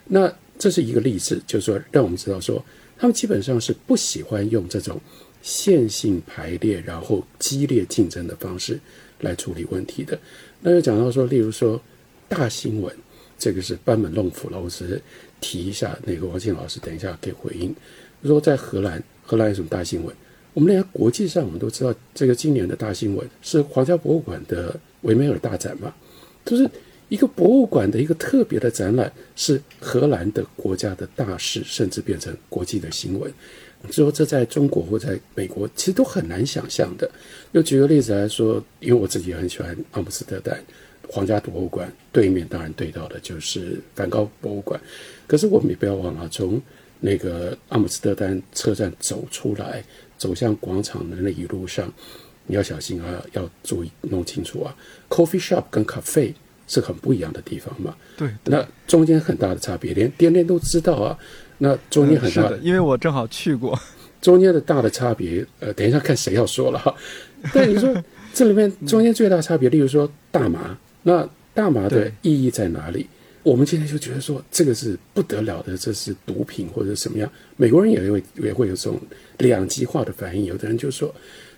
那这是一个例子，就是说让我们知道说，他们基本上是不喜欢用这种线性排列，然后激烈竞争的方式来处理问题的。那就讲到说，例如说大新闻。这个是班门弄斧了，我只是提一下。那个王庆老师，等一下给回应。说在荷兰，荷兰有什么大新闻？我们连国际上我们都知道，这个今年的大新闻是皇家博物馆的维梅尔大展嘛，就是一个博物馆的一个特别的展览，是荷兰的国家的大事，甚至变成国际的新闻。说这在中国或在美国其实都很难想象的。又举个例子来说，因为我自己很喜欢阿姆斯特丹。皇家博物馆对面当然对到的就是梵高博物馆，可是我们也不要忘了，从那个阿姆斯特丹车站走出来，走向广场的那一路上，你要小心啊，要注意弄清楚啊。Coffee shop 跟 cafe 是很不一样的地方嘛？对，那中间很大的差别，连天天都知道啊。那中间很大的，因为我正好去过，中间的大的差别，呃，等一下看谁要说了哈。但你说这里面中间最大差别，例如说大麻。那大麻的意义在哪里？我们今天就觉得说这个是不得了的，这是毒品或者什么样？美国人也会也会有这种两极化的反应。有的人就说，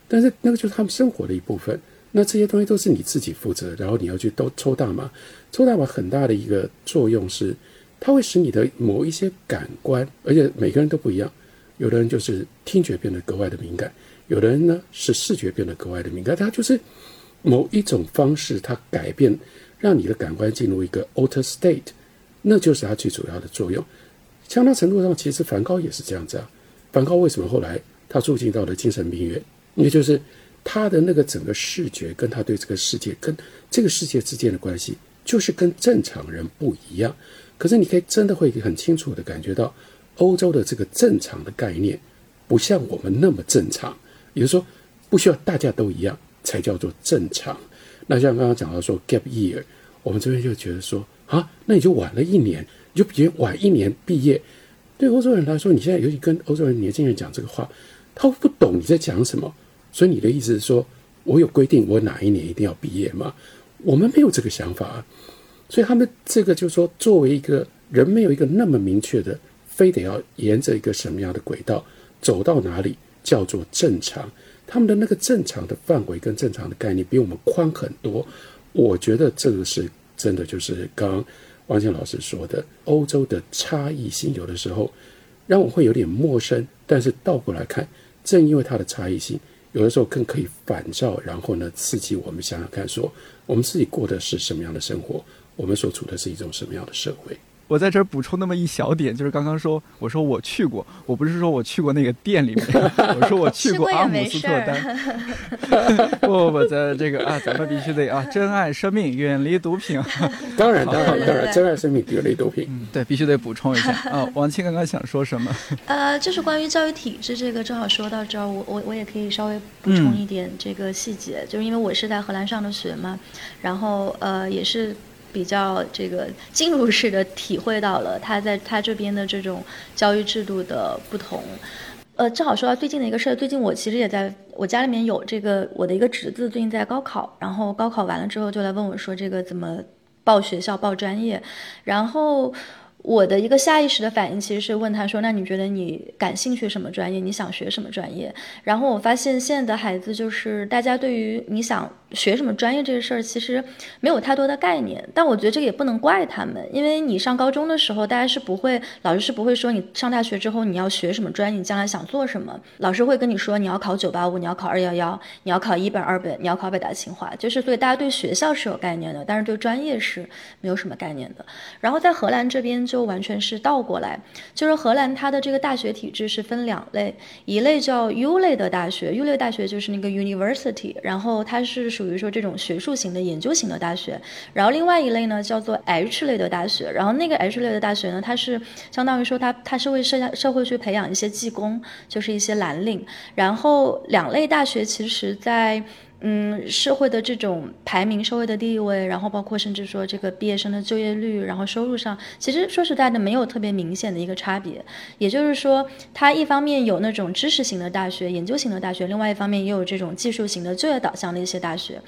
但是那个就是他们生活的一部分。那这些东西都是你自己负责，然后你要去都抽大麻。抽大麻很大的一个作用是，它会使你的某一些感官，而且每个人都不一样。有的人就是听觉变得格外的敏感，有的人呢是视觉变得格外的敏感。它就是。某一种方式，它改变，让你的感官进入一个 alter state，那就是它最主要的作用。相当程度上，其实梵高也是这样子啊。梵高为什么后来他住进到了精神病院？也就是他的那个整个视觉，跟他对这个世界、跟这个世界之间的关系，就是跟正常人不一样。可是你可以真的会很清楚的感觉到，欧洲的这个正常的概念，不像我们那么正常。也就是说，不需要大家都一样。才叫做正常。那像刚刚讲到说 gap year，我们这边就觉得说啊，那你就晚了一年，你就比人晚一年毕业。对欧洲人来说，你现在尤其跟欧洲人年轻人讲这个话，他不懂你在讲什么。所以你的意思是说，我有规定我哪一年一定要毕业吗？我们没有这个想法。所以他们这个就是说，作为一个人，没有一个那么明确的，非得要沿着一个什么样的轨道走到哪里叫做正常。他们的那个正常的范围跟正常的概念比我们宽很多，我觉得这个是真的，就是刚刚王健老师说的，欧洲的差异性有的时候让我会有点陌生，但是倒过来看，正因为它的差异性，有的时候更可以反照，然后呢刺激我们想想看，说我们自己过的是什么样的生活，我们所处的是一种什么样的社会。我在这儿补充那么一小点，就是刚刚说，我说我去过，我不是说我去过那个店里面，我说我去过阿姆斯特丹。不不不，在这个啊，咱们必须得啊，珍爱生命，远离毒品。当然当然当然，珍爱生命，远离毒品。对，必须得补充一下啊。王青刚刚想说什么？呃，就是关于教育体制这个，正好说到这儿，我我我也可以稍微补充一点这个细节，就是因为我是在荷兰上的学嘛，然后呃也是。比较这个进入式的体会到了他在他这边的这种教育制度的不同，呃，正好说到最近的一个事儿，最近我其实也在我家里面有这个我的一个侄子最近在高考，然后高考完了之后就来问我说这个怎么报学校报专业，然后。我的一个下意识的反应其实是问他说：“那你觉得你感兴趣什么专业？你想学什么专业？”然后我发现现在的孩子就是大家对于你想学什么专业这个事儿其实没有太多的概念。但我觉得这个也不能怪他们，因为你上高中的时候，大家是不会，老师是不会说你上大学之后你要学什么专业，你将来想做什么。老师会跟你说你要考九八五，你要考二幺幺，你要考一本二本，你要考北大清华。就是所以大家对学校是有概念的，但是对专业是没有什么概念的。然后在荷兰这边。就完全是倒过来，就是荷兰它的这个大学体制是分两类，一类叫 U 类的大学，U 类大学就是那个 University，然后它是属于说这种学术型的研究型的大学，然后另外一类呢叫做 H 类的大学，然后那个 H 类的大学呢，它是相当于说它它是为社社会去培养一些技工，就是一些蓝领，然后两类大学其实在。嗯，社会的这种排名、社会的地位，然后包括甚至说这个毕业生的就业率，然后收入上，其实说实在的，没有特别明显的一个差别。也就是说，它一方面有那种知识型的大学、研究型的大学，另外一方面也有这种技术型的就业导向的一些大学。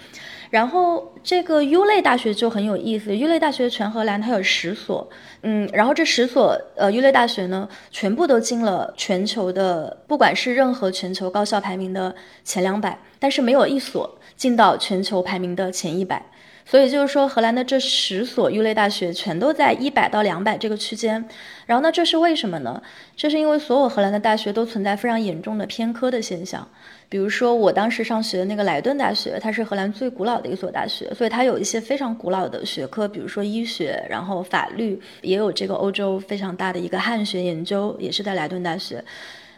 然后这个 U 类大学就很有意思，U 类大学全荷兰它有十所，嗯，然后这十所呃 U 类大学呢，全部都进了全球的，不管是任何全球高校排名的前两百，但是没有一所进到全球排名的前一百。所以就是说，荷兰的这十所 U 类大学全都在一百到两百这个区间。然后呢，这是为什么呢？这是因为所有荷兰的大学都存在非常严重的偏科的现象。比如说，我当时上学的那个莱顿大学，它是荷兰最古老的一所大学，所以它有一些非常古老的学科，比如说医学，然后法律，也有这个欧洲非常大的一个汉学研究，也是在莱顿大学。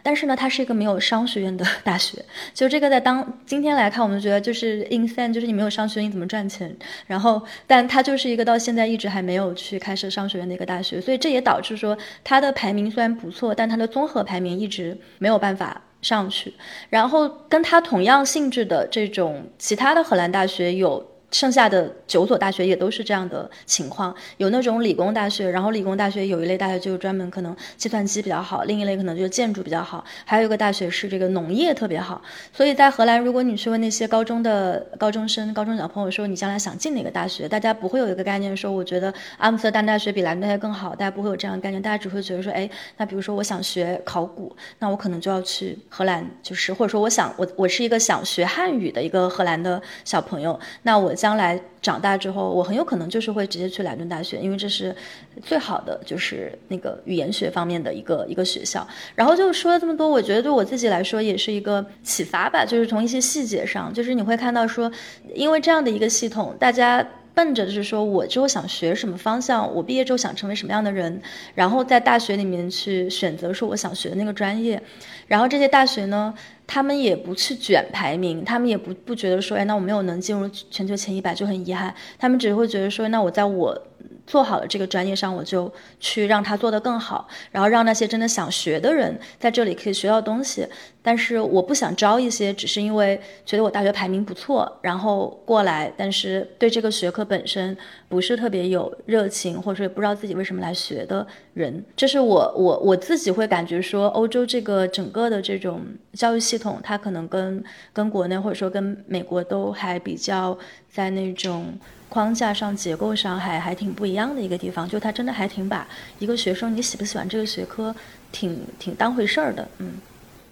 但是呢，它是一个没有商学院的 大学。就这个，在当今天来看，我们觉得就是 insane，就是你没有商学院你怎么赚钱？然后，但它就是一个到现在一直还没有去开设商学院的一个大学。所以这也导致说，它的排名虽然不错，但它的综合排名一直没有办法上去。然后，跟它同样性质的这种其他的荷兰大学有。剩下的九所大学也都是这样的情况，有那种理工大学，然后理工大学有一类大学就是专门可能计算机比较好，另一类可能就是建筑比较好，还有一个大学是这个农业特别好。所以在荷兰，如果你去问那些高中的高中生、高中小朋友说你将来想进哪个大学，大家不会有一个概念说我觉得阿姆斯特丹大学比莱顿大学更好，大家不会有这样的概念，大家只会觉得说，哎，那比如说我想学考古，那我可能就要去荷兰，就是或者说我想我我是一个想学汉语的一个荷兰的小朋友，那我。将来长大之后，我很有可能就是会直接去莱顿大学，因为这是最好的，就是那个语言学方面的一个一个学校。然后就说了这么多，我觉得对我自己来说也是一个启发吧，就是从一些细节上，就是你会看到说，因为这样的一个系统，大家奔着就是说我之后想学什么方向，我毕业之后想成为什么样的人，然后在大学里面去选择说我想学的那个专业，然后这些大学呢。他们也不去卷排名，他们也不不觉得说，哎，那我没有能进入全球前一百就很遗憾，他们只会觉得说，那我在我。做好了这个专业上，我就去让他做得更好，然后让那些真的想学的人在这里可以学到东西。但是我不想招一些只是因为觉得我大学排名不错，然后过来，但是对这个学科本身不是特别有热情，或者说不知道自己为什么来学的人。这是我我我自己会感觉说，欧洲这个整个的这种教育系统，它可能跟跟国内或者说跟美国都还比较在那种。框架上、结构上还还挺不一样的一个地方，就他真的还挺把一个学生你喜不喜欢这个学科，挺挺当回事儿的。嗯，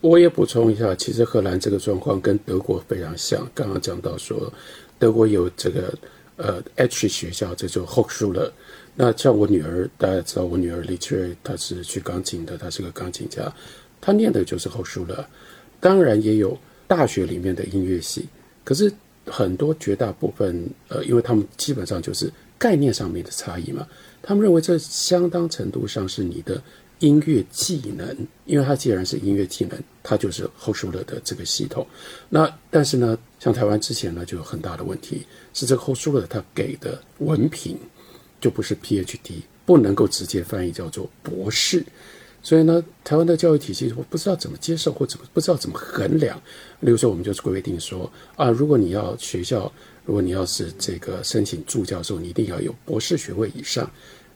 我也补充一下，其实荷兰这个状况跟德国非常像。刚刚讲到说，德国有这个呃 H 学校，这就 Hochschule。那像我女儿，大家知道我女儿李翠，她是学钢琴的，她是个钢琴家，她念的就是 Hochschule。当然也有大学里面的音乐系，可是。很多绝大部分，呃，因为他们基本上就是概念上面的差异嘛，他们认为这相当程度上是你的音乐技能，因为它既然是音乐技能，它就是后舒勒的这个系统。那但是呢，像台湾之前呢就有很大的问题，是这个后舒勒他给的文凭就不是 PhD，不能够直接翻译叫做博士。所以呢，台湾的教育体系我不知道怎么接受，或者不知道怎么衡量。例如说，我们就是规定说啊，如果你要学校，如果你要是这个申请助教授，你一定要有博士学位以上。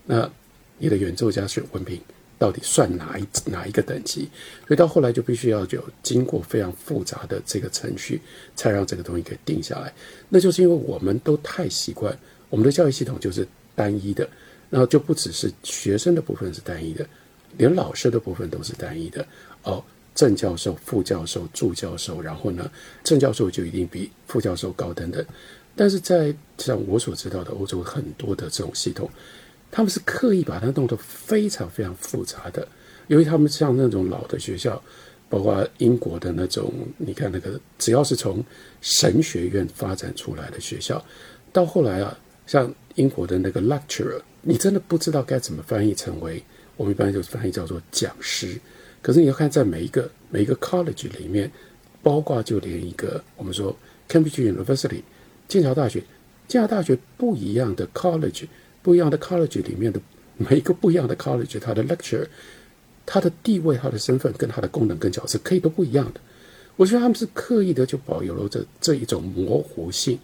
那你的演奏家学文凭到底算哪一哪一个等级？所以到后来就必须要有经过非常复杂的这个程序，才让这个东西给定下来。那就是因为我们都太习惯我们的教育系统就是单一的，然后就不只是学生的部分是单一的。连老师的部分都是单一的哦，正教授、副教授、助教授，然后呢，正教授就一定比副教授高等等。但是在像我所知道的欧洲很多的这种系统，他们是刻意把它弄得非常非常复杂的，因为他们像那种老的学校，包括英国的那种，你看那个只要是从神学院发展出来的学校，到后来啊，像英国的那个 lecturer，你真的不知道该怎么翻译成为我们一般就翻译叫做讲师。可是你要看在每一个每一个 college 里面，包括就连一个我们说 Cambridge University 剑桥大学，剑桥大学不一样的 college，不一样的 college 里面的每一个不一样的 college，它的 lecture，它的地位、它的身份跟它的功能跟角色可以都不一样的。我觉得他们是刻意的就保有了这这一种模糊性，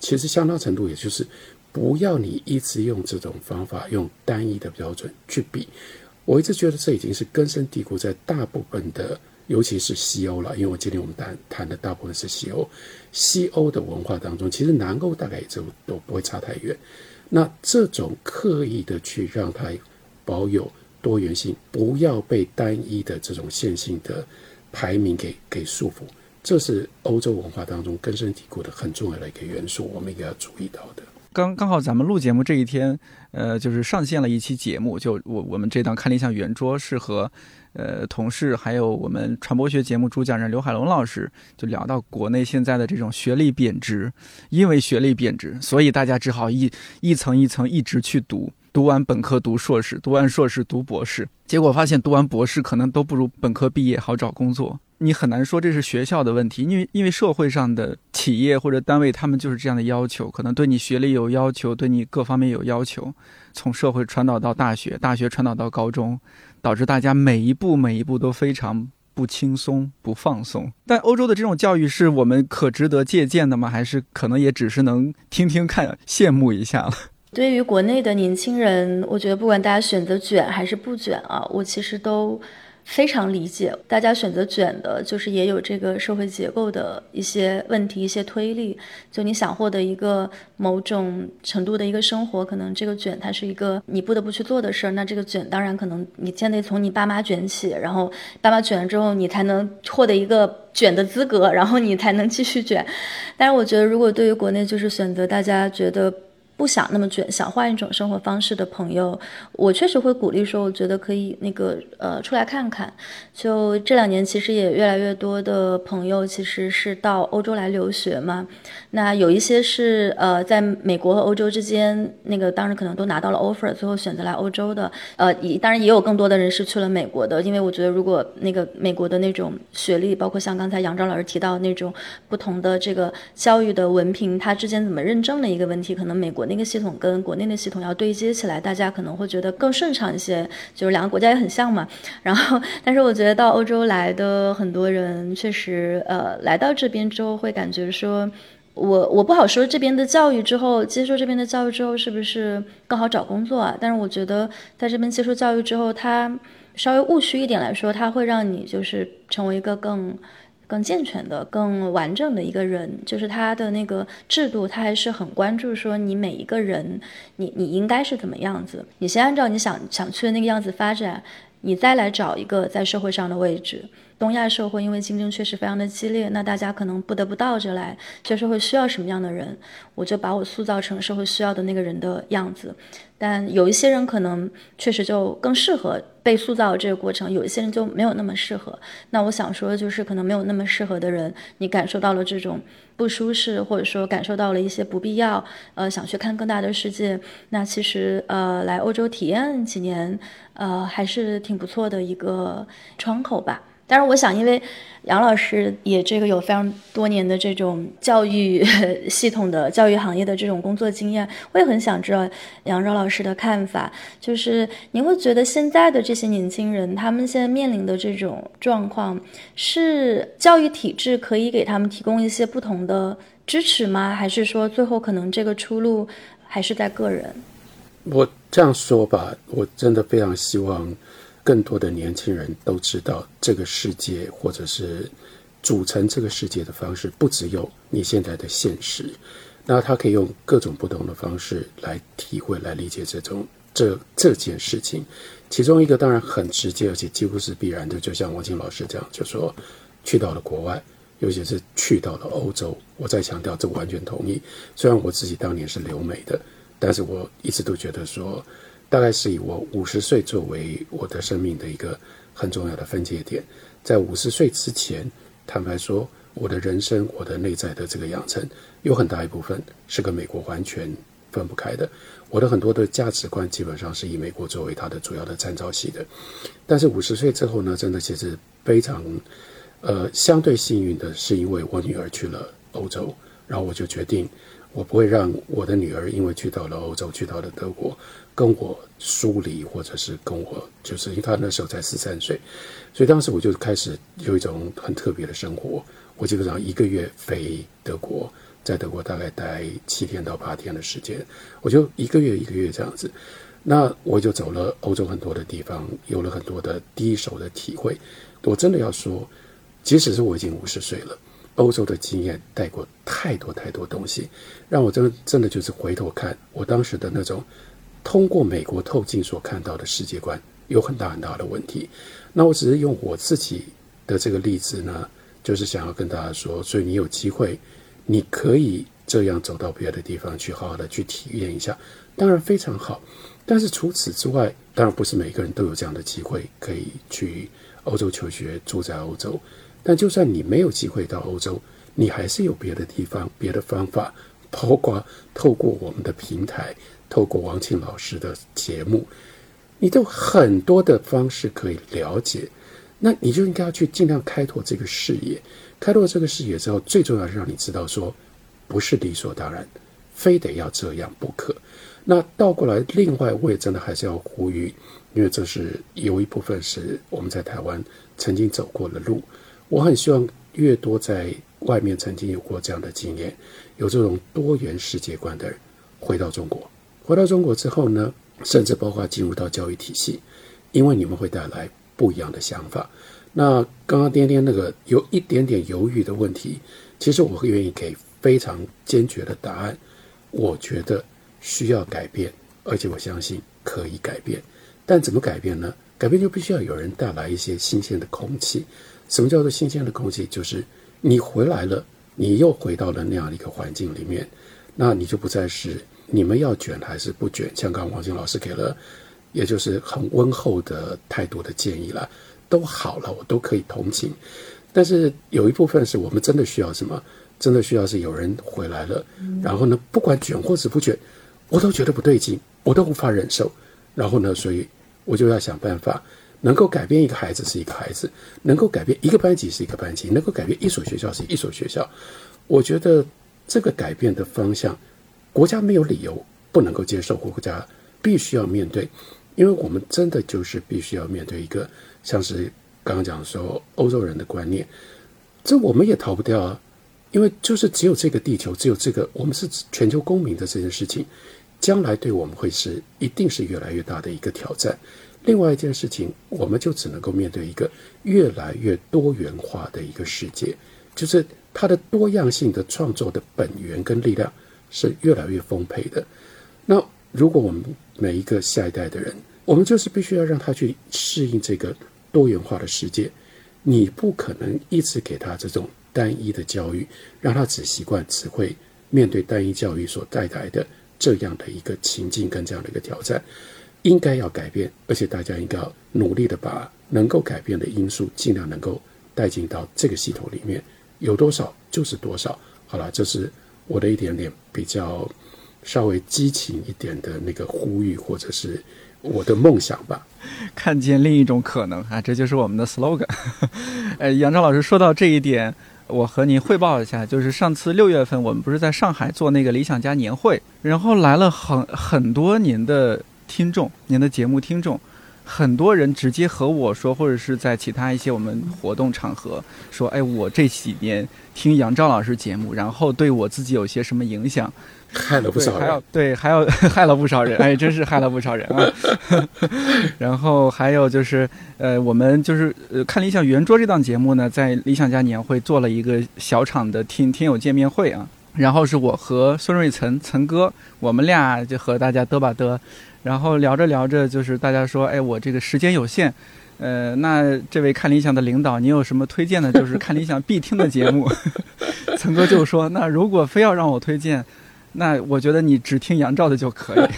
其实相当程度也就是不要你一直用这种方法用单一的标准去比。我一直觉得这已经是根深蒂固在大部分的，尤其是西欧了，因为我今天我们谈谈的大部分是西欧，西欧的文化当中，其实南欧大概也就都不会差太远。那这种刻意的去让它保有多元性，不要被单一的这种线性的。排名给给束缚，这是欧洲文化当中根深蒂固的很重要的一个元素，我们应该要注意到的。刚刚好咱们录节目这一天，呃，就是上线了一期节目，就我我们这档看理想圆桌是和呃同事还有我们传播学节目主讲人刘海龙老师就聊到国内现在的这种学历贬值，因为学历贬值，所以大家只好一一层一层一直去读。读完本科读硕士，读完硕士读博士，结果发现读完博士可能都不如本科毕业好找工作。你很难说这是学校的问题，因为因为社会上的企业或者单位他们就是这样的要求，可能对你学历有要求，对你各方面有要求，从社会传导到大学，大学传导到高中，导致大家每一步每一步都非常不轻松不放松。但欧洲的这种教育是我们可值得借鉴的吗？还是可能也只是能听听看羡慕一下了？对于国内的年轻人，我觉得不管大家选择卷还是不卷啊，我其实都非常理解。大家选择卷的，就是也有这个社会结构的一些问题、一些推力。就你想获得一个某种程度的一个生活，可能这个卷它是一个你不得不去做的事儿。那这个卷当然可能你先得从你爸妈卷起，然后爸妈卷了之后，你才能获得一个卷的资格，然后你才能继续卷。但是我觉得，如果对于国内就是选择大家觉得。不想那么卷，想换一种生活方式的朋友，我确实会鼓励说，我觉得可以那个呃出来看看。就这两年，其实也越来越多的朋友其实是到欧洲来留学嘛。那有一些是呃在美国和欧洲之间，那个当时可能都拿到了 offer，最后选择来欧洲的。呃，也当然也有更多的人是去了美国的，因为我觉得如果那个美国的那种学历，包括像刚才杨钊老师提到那种不同的这个教育的文凭，它之间怎么认证的一个问题，可能美国。那个系统跟国内的系统要对接起来，大家可能会觉得更顺畅一些。就是两个国家也很像嘛。然后，但是我觉得到欧洲来的很多人，确实，呃，来到这边之后会感觉说，我我不好说这边的教育之后，接受这边的教育之后是不是更好找工作啊？但是我觉得在这边接受教育之后，它稍微务虚一点来说，它会让你就是成为一个更。更健全的、更完整的一个人，就是他的那个制度，他还是很关注说你每一个人，你你应该是怎么样子，你先按照你想想去的那个样子发展，你再来找一个在社会上的位置。东亚社会因为竞争确实非常的激烈，那大家可能不得不倒着来，这社会需要什么样的人，我就把我塑造成社会需要的那个人的样子。但有一些人可能确实就更适合被塑造这个过程，有一些人就没有那么适合。那我想说的就是，可能没有那么适合的人，你感受到了这种不舒适，或者说感受到了一些不必要，呃，想去看更大的世界，那其实呃，来欧洲体验几年，呃，还是挺不错的一个窗口吧。但是我想，因为杨老师也这个有非常多年的这种教育系统的教育行业的这种工作经验，我也很想知道杨钊老师的看法。就是您会觉得现在的这些年轻人，他们现在面临的这种状况，是教育体制可以给他们提供一些不同的支持吗？还是说最后可能这个出路还是在个人？我这样说吧，我真的非常希望。更多的年轻人都知道，这个世界或者是组成这个世界的方式，不只有你现在的现实。那他可以用各种不同的方式来体会、来理解这种这这件事情。其中一个当然很直接，而且几乎是必然的，就像王晶老师这样，就说去到了国外，尤其是去到了欧洲。我再强调，这完全同意。虽然我自己当年是留美的，但是我一直都觉得说。大概是以我五十岁作为我的生命的一个很重要的分界点，在五十岁之前，坦白说，我的人生、我的内在的这个养成，有很大一部分是跟美国完全分不开的。我的很多的价值观基本上是以美国作为它的主要的参照系的。但是五十岁之后呢，真的其实非常，呃，相对幸运的是，因为我女儿去了欧洲，然后我就决定，我不会让我的女儿因为去到了欧洲，去到了德国，跟我疏离，或者是跟我，就是因为他那时候才十三岁，所以当时我就开始有一种很特别的生活。我基本上一个月飞德国，在德国大概待七天到八天的时间，我就一个月一个月这样子。那我就走了欧洲很多的地方，有了很多的第一手的体会。我真的要说，即使是我已经五十岁了，欧洲的经验带过太多太多东西，让我真的真的就是回头看我当时的那种通过美国透镜所看到的世界观有很大很大的问题。那我只是用我自己的这个例子呢。就是想要跟大家说，所以你有机会，你可以这样走到别的地方去，好好的去体验一下，当然非常好。但是除此之外，当然不是每个人都有这样的机会可以去欧洲求学，住在欧洲。但就算你没有机会到欧洲，你还是有别的地方、别的方法，包括透过我们的平台，透过王庆老师的节目，你都很多的方式可以了解。那你就应该要去尽量开拓这个视野，开拓这个视野之后，最重要是让你知道说，不是理所当然，非得要这样不可。那倒过来，另外我也真的还是要呼吁，因为这是有一部分是我们在台湾曾经走过的路，我很希望越多在外面曾经有过这样的经验，有这种多元世界观的人回到中国，回到中国之后呢，甚至包括进入到教育体系，因为你们会带来。不一样的想法。那刚刚颠颠那个有一点点犹豫的问题，其实我会愿意给非常坚决的答案。我觉得需要改变，而且我相信可以改变。但怎么改变呢？改变就必须要有人带来一些新鲜的空气。什么叫做新鲜的空气？就是你回来了，你又回到了那样的一个环境里面，那你就不再是你们要卷还是不卷。像刚刚王晶老师给了。也就是很温厚的态度的建议了，都好了，我都可以同情。但是有一部分是我们真的需要什么？真的需要是有人回来了，然后呢，不管卷或者不卷，我都觉得不对劲，我都无法忍受。然后呢，所以我就要想办法，能够改变一个孩子是一个孩子，能够改变一个班级是一个班级，能够改变一所学校是一所学校。我觉得这个改变的方向，国家没有理由不能够接受，国家必须要面对。因为我们真的就是必须要面对一个像是刚刚讲说欧洲人的观念，这我们也逃不掉啊。因为就是只有这个地球，只有这个我们是全球公民的这件事情，将来对我们会是一定是越来越大的一个挑战。另外一件事情，我们就只能够面对一个越来越多元化的一个世界，就是它的多样性的创作的本源跟力量是越来越丰沛的。那如果我们每一个下一代的人，我们就是必须要让他去适应这个多元化的世界。你不可能一直给他这种单一的教育，让他只习惯只会面对单一教育所带来的这样的一个情境跟这样的一个挑战。应该要改变，而且大家应该要努力的把能够改变的因素尽量能够带进到这个系统里面，有多少就是多少。好了，这是我的一点点比较稍微激情一点的那个呼吁，或者是。我的梦想吧，看见另一种可能啊，这就是我们的 slogan。呃，杨照老师说到这一点，我和您汇报一下，就是上次六月份我们不是在上海做那个理想家年会，然后来了很很多您的听众，您的节目听众，很多人直接和我说，或者是在其他一些我们活动场合说，哎，我这几年听杨照老师节目，然后对我自己有些什么影响。害了不少人，还有对，还有 害了不少人，哎，真是害了不少人啊。然后还有就是，呃，我们就是呃看理想圆桌这档节目呢，在理想家年会做了一个小场的听听友见面会啊。然后是我和孙瑞岑岑哥，我们俩就和大家嘚吧嘚，然后聊着聊着，就是大家说，哎，我这个时间有限，呃，那这位看理想的领导，你有什么推荐的？就是看理想必听的节目。曾哥就说，那如果非要让我推荐。那我觉得你只听杨照的就可以，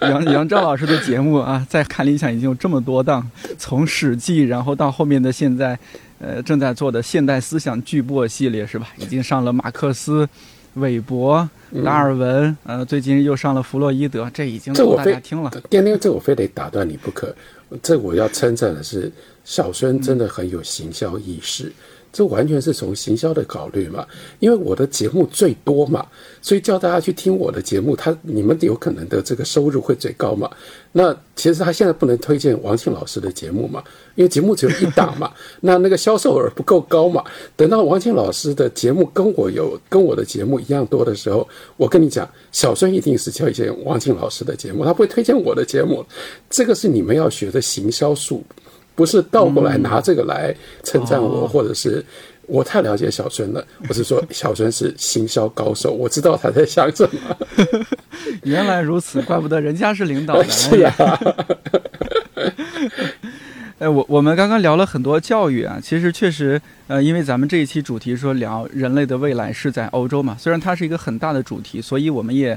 杨杨照老师的节目啊，在看理想已经有这么多档，从《史记》然后到后面的现在，呃，正在做的现代思想巨擘系列是吧？已经上了马克思，韦伯、达尔文，呃，最近又上了弗洛伊德，这已经够大家听了。颠颠，这我非得打断你不可。这我要称赞的是，小孙真的很有行销意识。这完全是从行销的考虑嘛，因为我的节目最多嘛，所以叫大家去听我的节目，他你们有可能的这个收入会最高嘛。那其实他现在不能推荐王庆老师的节目嘛，因为节目只有一档嘛，那那个销售额不够高嘛。等到王庆老师的节目跟我有跟我的节目一样多的时候，我跟你讲，小孙一定是推荐王庆老师的节目，他不会推荐我的节目。这个是你们要学的行销术。不是倒过来拿这个来称赞我，或者是我太了解小孙了。我是说，小孙是行销高手，我知道他在想什么。原来如此，怪不得人家是领导的。是呀。哎，我我们刚刚聊了很多教育啊，其实确实，呃，因为咱们这一期主题说聊人类的未来是在欧洲嘛，虽然它是一个很大的主题，所以我们也。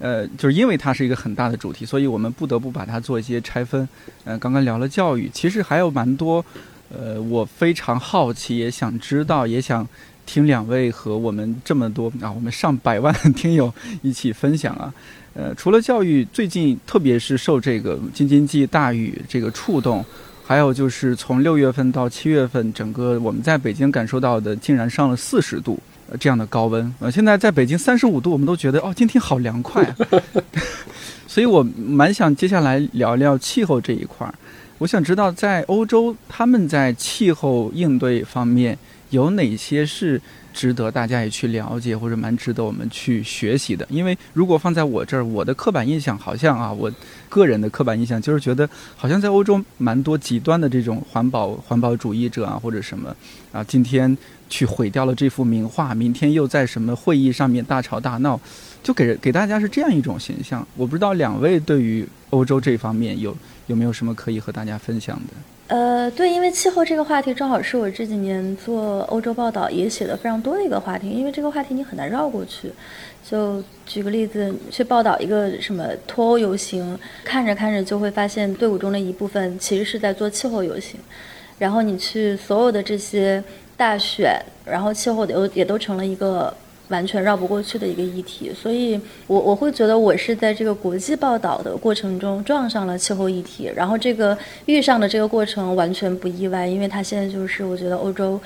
呃，就是因为它是一个很大的主题，所以我们不得不把它做一些拆分。嗯，刚刚聊了教育，其实还有蛮多，呃，我非常好奇，也想知道，也想听两位和我们这么多啊，我们上百万听友一起分享啊。呃，除了教育，最近特别是受这个京津冀大雨这个触动，还有就是从六月份到七月份，整个我们在北京感受到的，竟然上了四十度。这样的高温，呃，现在在北京三十五度，我们都觉得哦，今天好凉快啊。所以我蛮想接下来聊聊气候这一块儿。我想知道，在欧洲，他们在气候应对方面有哪些是值得大家也去了解，或者蛮值得我们去学习的。因为如果放在我这儿，我的刻板印象好像啊，我个人的刻板印象就是觉得，好像在欧洲蛮多极端的这种环保环保主义者啊，或者什么啊，今天。去毁掉了这幅名画，明天又在什么会议上面大吵大闹，就给给大家是这样一种形象。我不知道两位对于欧洲这方面有有没有什么可以和大家分享的？呃，对，因为气候这个话题正好是我这几年做欧洲报道也写的非常多的一个话题，因为这个话题你很难绕过去。就举个例子，去报道一个什么脱欧游行，看着看着就会发现队伍中的一部分其实是在做气候游行，然后你去所有的这些。大选，然后气候都也都成了一个完全绕不过去的一个议题，所以我我会觉得我是在这个国际报道的过程中撞上了气候议题，然后这个遇上的这个过程完全不意外，因为它现在就是我觉得欧洲。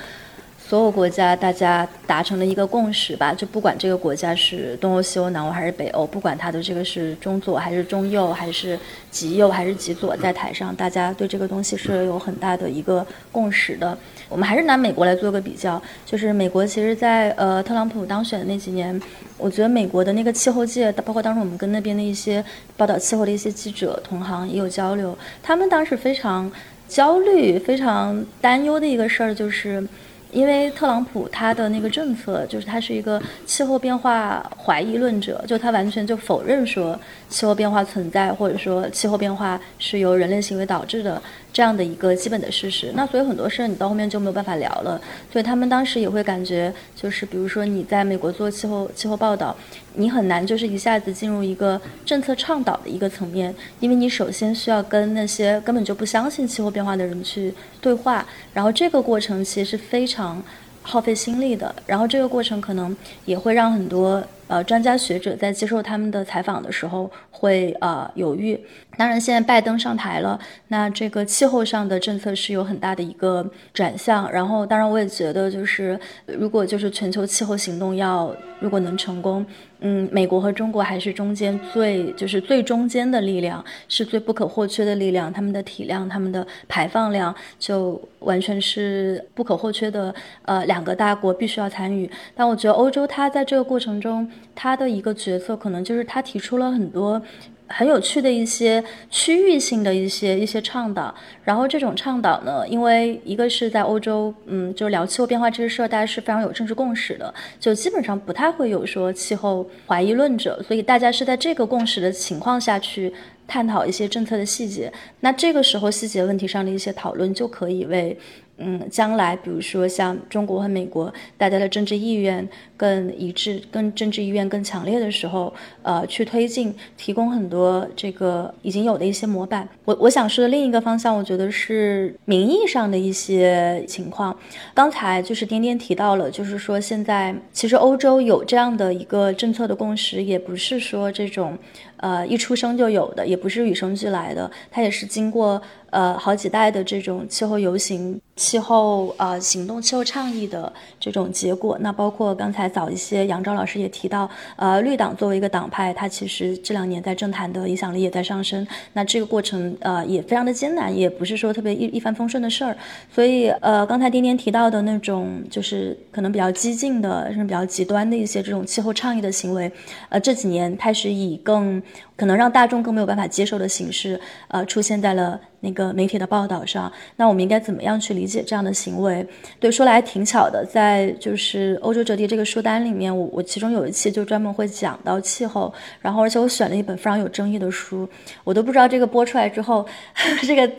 所有国家大家达成了一个共识吧，就不管这个国家是东欧、西欧、南欧还是北欧，不管它的这个是中左还是中右，还是极右还是极左，在台上大家对这个东西是有很大的一个共识的。我们还是拿美国来做个比较，就是美国其实，在呃特朗普当选的那几年，我觉得美国的那个气候界，包括当时我们跟那边的一些报道气候的一些记者同行也有交流，他们当时非常焦虑、非常担忧的一个事儿就是。因为特朗普他的那个政策就是他是一个气候变化怀疑论者，就他完全就否认说气候变化存在，或者说气候变化是由人类行为导致的。这样的一个基本的事实，那所以很多事儿你到后面就没有办法聊了。所以他们当时也会感觉，就是比如说你在美国做气候气候报道，你很难就是一下子进入一个政策倡导的一个层面，因为你首先需要跟那些根本就不相信气候变化的人去对话，然后这个过程其实是非常耗费心力的，然后这个过程可能也会让很多呃专家学者在接受他们的采访的时候会呃犹豫。当然，现在拜登上台了，那这个气候上的政策是有很大的一个转向。然后，当然我也觉得，就是如果就是全球气候行动要如果能成功，嗯，美国和中国还是中间最就是最中间的力量，是最不可或缺的力量。他们的体量、他们的排放量，就完全是不可或缺的。呃，两个大国必须要参与。但我觉得欧洲它在这个过程中，它的一个角色可能就是它提出了很多。很有趣的一些区域性的一些一些倡导，然后这种倡导呢，因为一个是在欧洲，嗯，就聊气候变化这个事儿，大家是非常有政治共识的，就基本上不太会有说气候怀疑论者，所以大家是在这个共识的情况下去探讨一些政策的细节。那这个时候细节问题上的一些讨论，就可以为嗯，将来比如说像中国和美国，大家的政治意愿更一致、更政治意愿更强烈的时候，呃，去推进，提供很多这个已经有的一些模板。我我想说的另一个方向，我觉得是名义上的一些情况。刚才就是颠颠提到了，就是说现在其实欧洲有这样的一个政策的共识，也不是说这种。呃，一出生就有的，也不是与生俱来的，它也是经过呃好几代的这种气候游行、气候呃行动、气候倡议的这种结果。那包括刚才早一些，杨钊老师也提到，呃，绿党作为一个党派，它其实这两年在政坛的影响力也在上升。那这个过程呃也非常的艰难，也不是说特别一一帆风顺的事儿。所以呃，刚才丁丁提到的那种，就是可能比较激进的，甚至比较极端的一些这种气候倡议的行为，呃，这几年开始以更可能让大众更没有办法接受的形式，呃，出现在了那个媒体的报道上。那我们应该怎么样去理解这样的行为？对，说来挺巧的，在就是欧洲折叠这个书单里面，我我其中有一期就专门会讲到气候，然后而且我选了一本非常有争议的书，我都不知道这个播出来之后，这个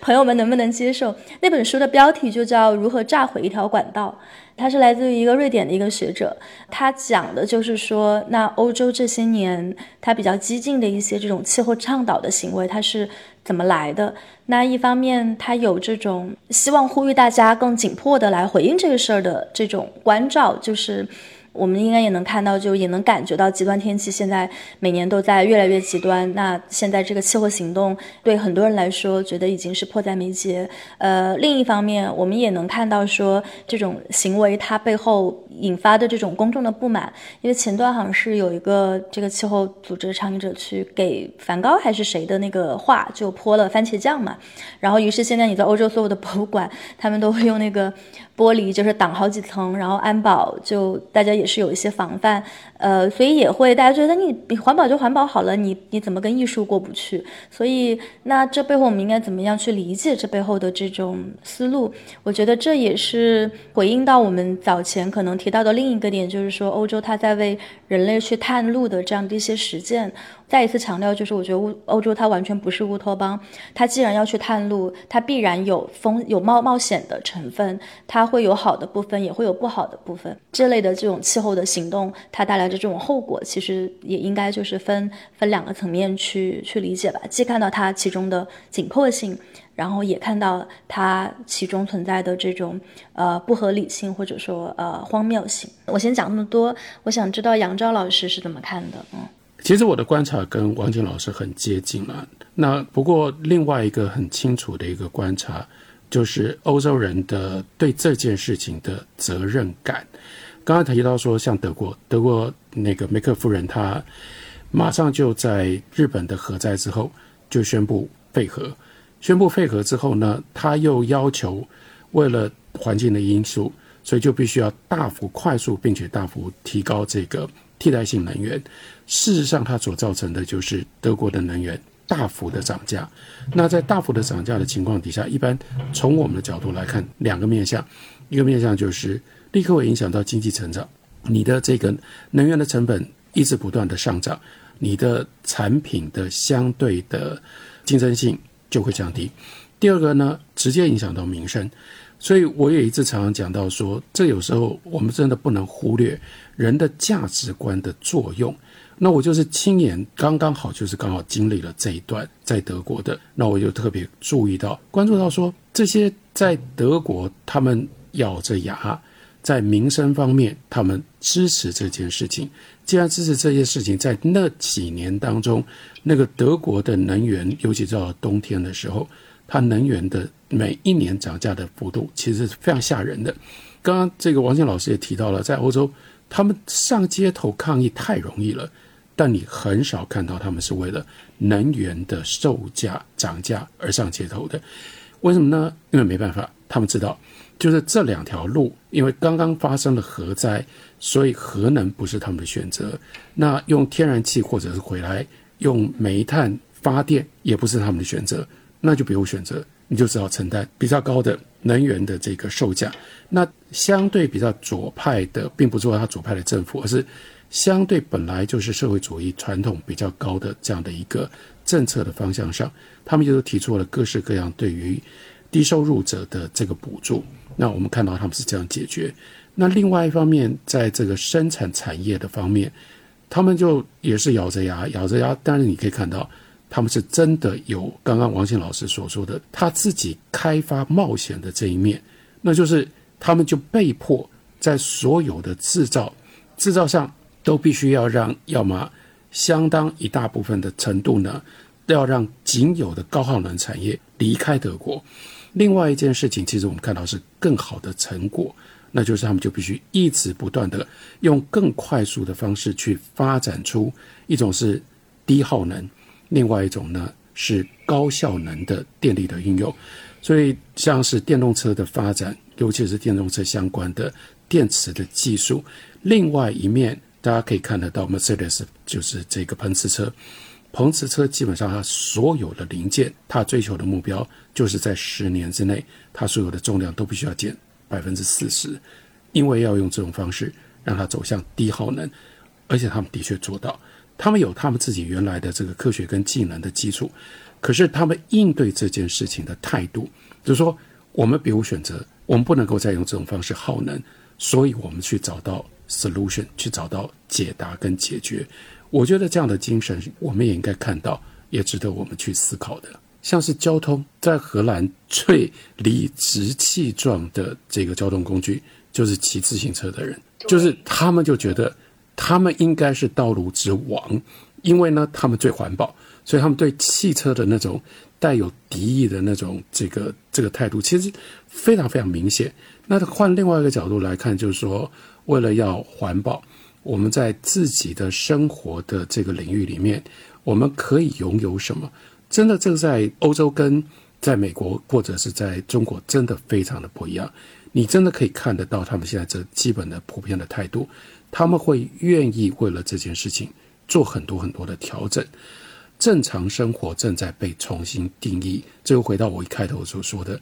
朋友们能不能接受。那本书的标题就叫《如何炸毁一条管道》。他是来自于一个瑞典的一个学者，他讲的就是说，那欧洲这些年他比较激进的一些这种气候倡导的行为，他是怎么来的？那一方面，他有这种希望呼吁大家更紧迫的来回应这个事儿的这种关照，就是。我们应该也能看到，就也能感觉到极端天气现在每年都在越来越极端。那现在这个气候行动对很多人来说，觉得已经是迫在眉睫。呃，另一方面，我们也能看到说这种行为它背后引发的这种公众的不满。因为前段好像是有一个这个气候组织倡议者去给梵高还是谁的那个画就泼了番茄酱嘛，然后于是现在你在欧洲所有的博物馆，他们都会用那个。玻璃就是挡好几层，然后安保就大家也是有一些防范，呃，所以也会大家觉得你你环保就环保好了，你你怎么跟艺术过不去？所以那这背后我们应该怎么样去理解这背后的这种思路？我觉得这也是回应到我们早前可能提到的另一个点，就是说欧洲它在为人类去探路的这样的一些实践。再一次强调，就是我觉得欧欧洲它完全不是乌托邦，它既然要去探路，它必然有风有冒冒险的成分，它会有好的部分，也会有不好的部分。这类的这种气候的行动，它带来的这种后果，其实也应该就是分分两个层面去去理解吧。既看到它其中的紧迫性，然后也看到它其中存在的这种呃不合理性或者说呃荒谬性。我先讲那么多，我想知道杨钊老师是怎么看的，嗯。其实我的观察跟王晶老师很接近了。那不过另外一个很清楚的一个观察，就是欧洲人的对这件事情的责任感。刚刚提到说，像德国，德国那个梅克夫人，她马上就在日本的核灾之后就宣布废核。宣布废核之后呢，他又要求为了环境的因素，所以就必须要大幅、快速，并且大幅提高这个替代性能源。事实上，它所造成的就是德国的能源大幅的涨价。那在大幅的涨价的情况底下，一般从我们的角度来看，两个面向，一个面向就是立刻会影响到经济成长，你的这个能源的成本一直不断的上涨，你的产品的相对的竞争性就会降低。第二个呢，直接影响到民生。所以我也一直常常讲到说，这有时候我们真的不能忽略人的价值观的作用。那我就是亲眼刚刚好，就是刚好经历了这一段在德国的，那我就特别注意到、关注到说，这些在德国他们咬着牙在民生方面，他们支持这件事情。既然支持这件事情，在那几年当中，那个德国的能源，尤其到了冬天的时候，它能源的每一年涨价的幅度其实是非常吓人的。刚刚这个王健老师也提到了，在欧洲，他们上街头抗议太容易了。但你很少看到他们是为了能源的售价涨价而上街头的，为什么呢？因为没办法，他们知道，就是这两条路，因为刚刚发生了核灾，所以核能不是他们的选择。那用天然气或者是回来用煤炭发电也不是他们的选择，那就不用选择，你就只好承担比较高的能源的这个售价。那相对比较左派的，并不是说他左派的政府，而是。相对本来就是社会主义传统比较高的这样的一个政策的方向上，他们就是提出了各式各样对于低收入者的这个补助。那我们看到他们是这样解决。那另外一方面，在这个生产产业的方面，他们就也是咬着牙，咬着牙。但是你可以看到，他们是真的有刚刚王庆老师所说的他自己开发冒险的这一面，那就是他们就被迫在所有的制造制造上都必须要让，要么相当一大部分的程度呢，都要让仅有的高耗能产业离开德国。另外一件事情，其实我们看到是更好的成果。那就是他们就必须一直不断的用更快速的方式去发展出一种是低耗能，另外一种呢是高效能的电力的应用。所以像是电动车的发展，尤其是电动车相关的电池的技术。另外一面，大家可以看得到，Mercedes 就是这个喷驰车，喷驰车基本上它所有的零件，它追求的目标就是在十年之内，它所有的重量都必须要减。百分之四十，因为要用这种方式让它走向低耗能，而且他们的确做到，他们有他们自己原来的这个科学跟技能的基础，可是他们应对这件事情的态度，就是说我们别无选择，我们不能够再用这种方式耗能，所以我们去找到 solution，去找到解答跟解决。我觉得这样的精神，我们也应该看到，也值得我们去思考的。像是交通，在荷兰最理直气壮的这个交通工具，就是骑自行车的人，就是他们就觉得他们应该是道路之王，因为呢，他们最环保，所以他们对汽车的那种带有敌意的那种这个这个态度，其实非常非常明显。那换另外一个角度来看，就是说，为了要环保，我们在自己的生活的这个领域里面，我们可以拥有什么？真的，这个在欧洲跟在美国或者是在中国，真的非常的不一样。你真的可以看得到他们现在这基本的普遍的态度，他们会愿意为了这件事情做很多很多的调整。正常生活正在被重新定义。这又回到我一开头所说的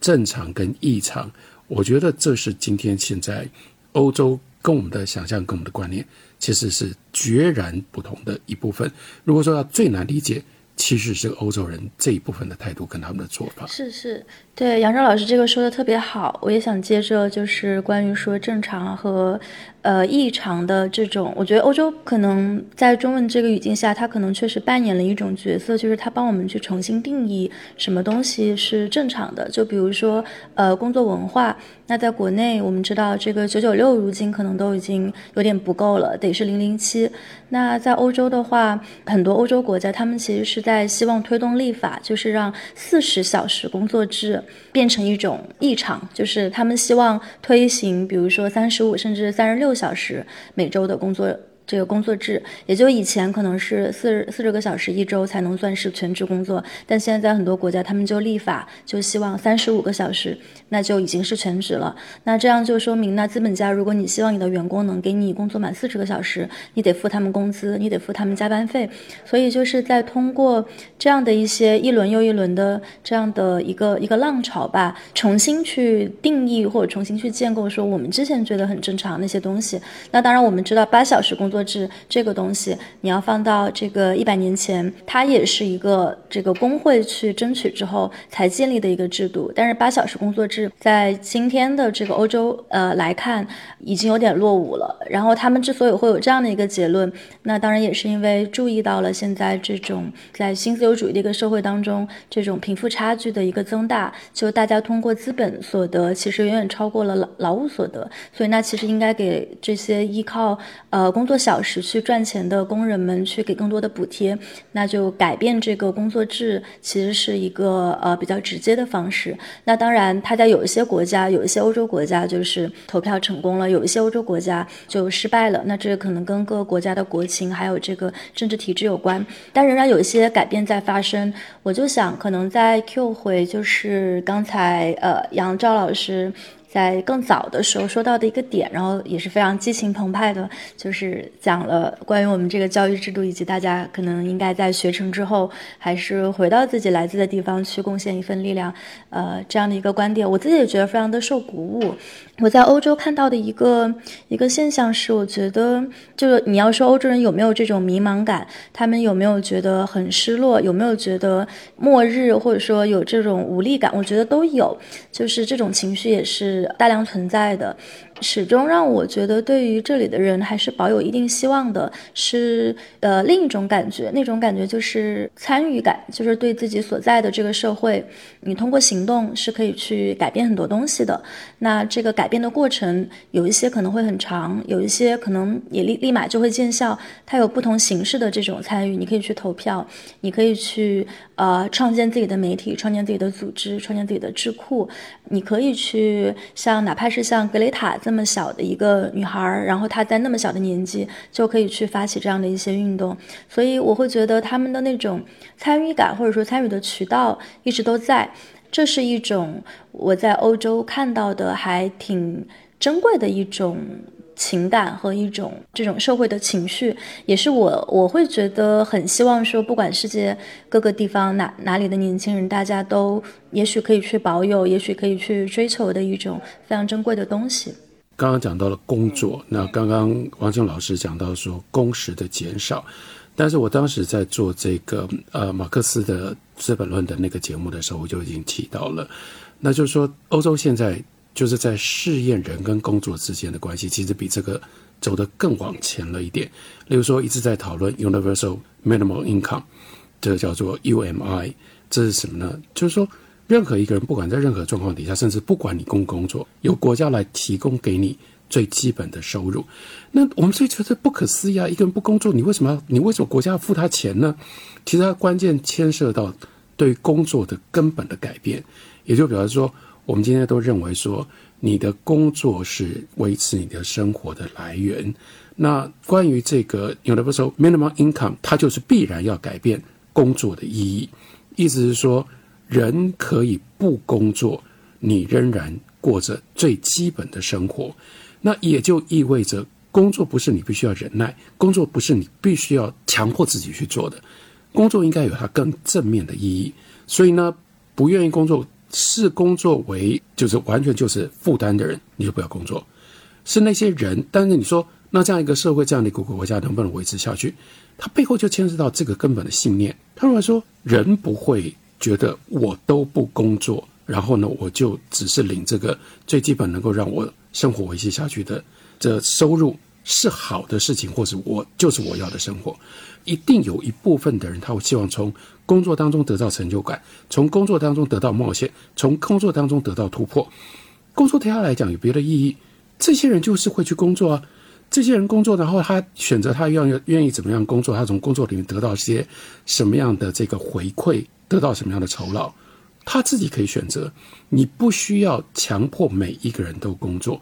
正常跟异常，我觉得这是今天现在欧洲跟我们的想象跟我们的观念其实是决然不同的一部分。如果说要最难理解。其实是欧洲人这一部分的态度跟他们的做法，是是，对杨照老师这个说的特别好，我也想接着就是关于说正常和。呃，异常的这种，我觉得欧洲可能在中文这个语境下，它可能确实扮演了一种角色，就是它帮我们去重新定义什么东西是正常的。就比如说，呃，工作文化。那在国内，我们知道这个九九六如今可能都已经有点不够了，得是零零七。那在欧洲的话，很多欧洲国家他们其实是在希望推动立法，就是让四十小时工作制变成一种异常，就是他们希望推行，比如说三十五甚至三十六。小时每周的工作。这个工作制，也就以前可能是四十四十个小时一周才能算是全职工作，但现在在很多国家，他们就立法，就希望三十五个小时，那就已经是全职了。那这样就说明，那资本家如果你希望你的员工能给你工作满四十个小时，你得付他们工资，你得付他们加班费。所以就是在通过这样的一些一轮又一轮的这样的一个一个浪潮吧，重新去定义或者重新去建构说我们之前觉得很正常那些东西。那当然我们知道八小时工作。制这个东西，你要放到这个一百年前，它也是一个这个工会去争取之后才建立的一个制度。但是八小时工作制在今天的这个欧洲呃来看，已经有点落伍了。然后他们之所以会有这样的一个结论，那当然也是因为注意到了现在这种在新自由主义的一个社会当中，这种贫富差距的一个增大，就大家通过资本所得其实远远超过了劳劳务所得，所以那其实应该给这些依靠呃工作小。时去赚钱的工人们去给更多的补贴，那就改变这个工作制，其实是一个呃比较直接的方式。那当然，他在有一些国家，有一些欧洲国家就是投票成功了，有一些欧洲国家就失败了。那这可能跟各个国家的国情还有这个政治体制有关，但仍然有一些改变在发生。我就想，可能在 Q 回就是刚才呃杨照老师。在更早的时候说到的一个点，然后也是非常激情澎湃的，就是讲了关于我们这个教育制度，以及大家可能应该在学成之后，还是回到自己来自的地方去贡献一份力量，呃，这样的一个观点，我自己也觉得非常的受鼓舞。我在欧洲看到的一个一个现象是，我觉得就是你要说欧洲人有没有这种迷茫感，他们有没有觉得很失落，有没有觉得末日，或者说有这种无力感，我觉得都有，就是这种情绪也是大量存在的。始终让我觉得，对于这里的人还是保有一定希望的，是呃另一种感觉，那种感觉就是参与感，就是对自己所在的这个社会，你通过行动是可以去改变很多东西的。那这个改变的过程，有一些可能会很长，有一些可能也立立马就会见效。它有不同形式的这种参与，你可以去投票，你可以去呃创建自己的媒体，创建自己的组织，创建自己的智库，你可以去像哪怕是像格雷塔。这么小的一个女孩儿，然后她在那么小的年纪就可以去发起这样的一些运动，所以我会觉得他们的那种参与感或者说参与的渠道一直都在，这是一种我在欧洲看到的还挺珍贵的一种。情感和一种这种社会的情绪，也是我我会觉得很希望说，不管世界各个地方哪哪里的年轻人，大家都也许可以去保有，也许可以去追求的一种非常珍贵的东西。刚刚讲到了工作，那刚刚王静老师讲到说工时的减少，但是我当时在做这个呃马克思的《资本论》的那个节目的时候，我就已经提到了，那就是说欧洲现在。就是在试验人跟工作之间的关系，其实比这个走得更往前了一点。例如说，一直在讨论 universal minimum income，这个叫做 UMI，这是什么呢？就是说，任何一个人不管在任何状况底下，甚至不管你工不工作，由国家来提供给你最基本的收入。那我们所以觉得不可思议啊！一个人不工作，你为什么要？你为什么国家要付他钱呢？其实它关键牵涉到对工作的根本的改变，也就表示说。我们今天都认为说，你的工作是维持你的生活的来源。那关于这个有的不说 minimum income，它就是必然要改变工作的意义。意思是说，人可以不工作，你仍然过着最基本的生活。那也就意味着，工作不是你必须要忍耐，工作不是你必须要强迫自己去做的。工作应该有它更正面的意义。所以呢，不愿意工作。视工作为就是完全就是负担的人，你就不要工作。是那些人，但是你说那这样一个社会，这样的一个国家能不能维持下去？它背后就牵涉到这个根本的信念。他如果说人不会觉得我都不工作，然后呢，我就只是领这个最基本能够让我生活维系下去的这收入是好的事情，或是我就是我要的生活。一定有一部分的人，他会希望从工作当中得到成就感，从工作当中得到冒险，从工作当中得到突破。工作对他来讲有别的意义，这些人就是会去工作啊。这些人工作，然后他选择他愿意愿意怎么样工作，他从工作里面得到些什么样的这个回馈，得到什么样的酬劳，他自己可以选择。你不需要强迫每一个人都工作。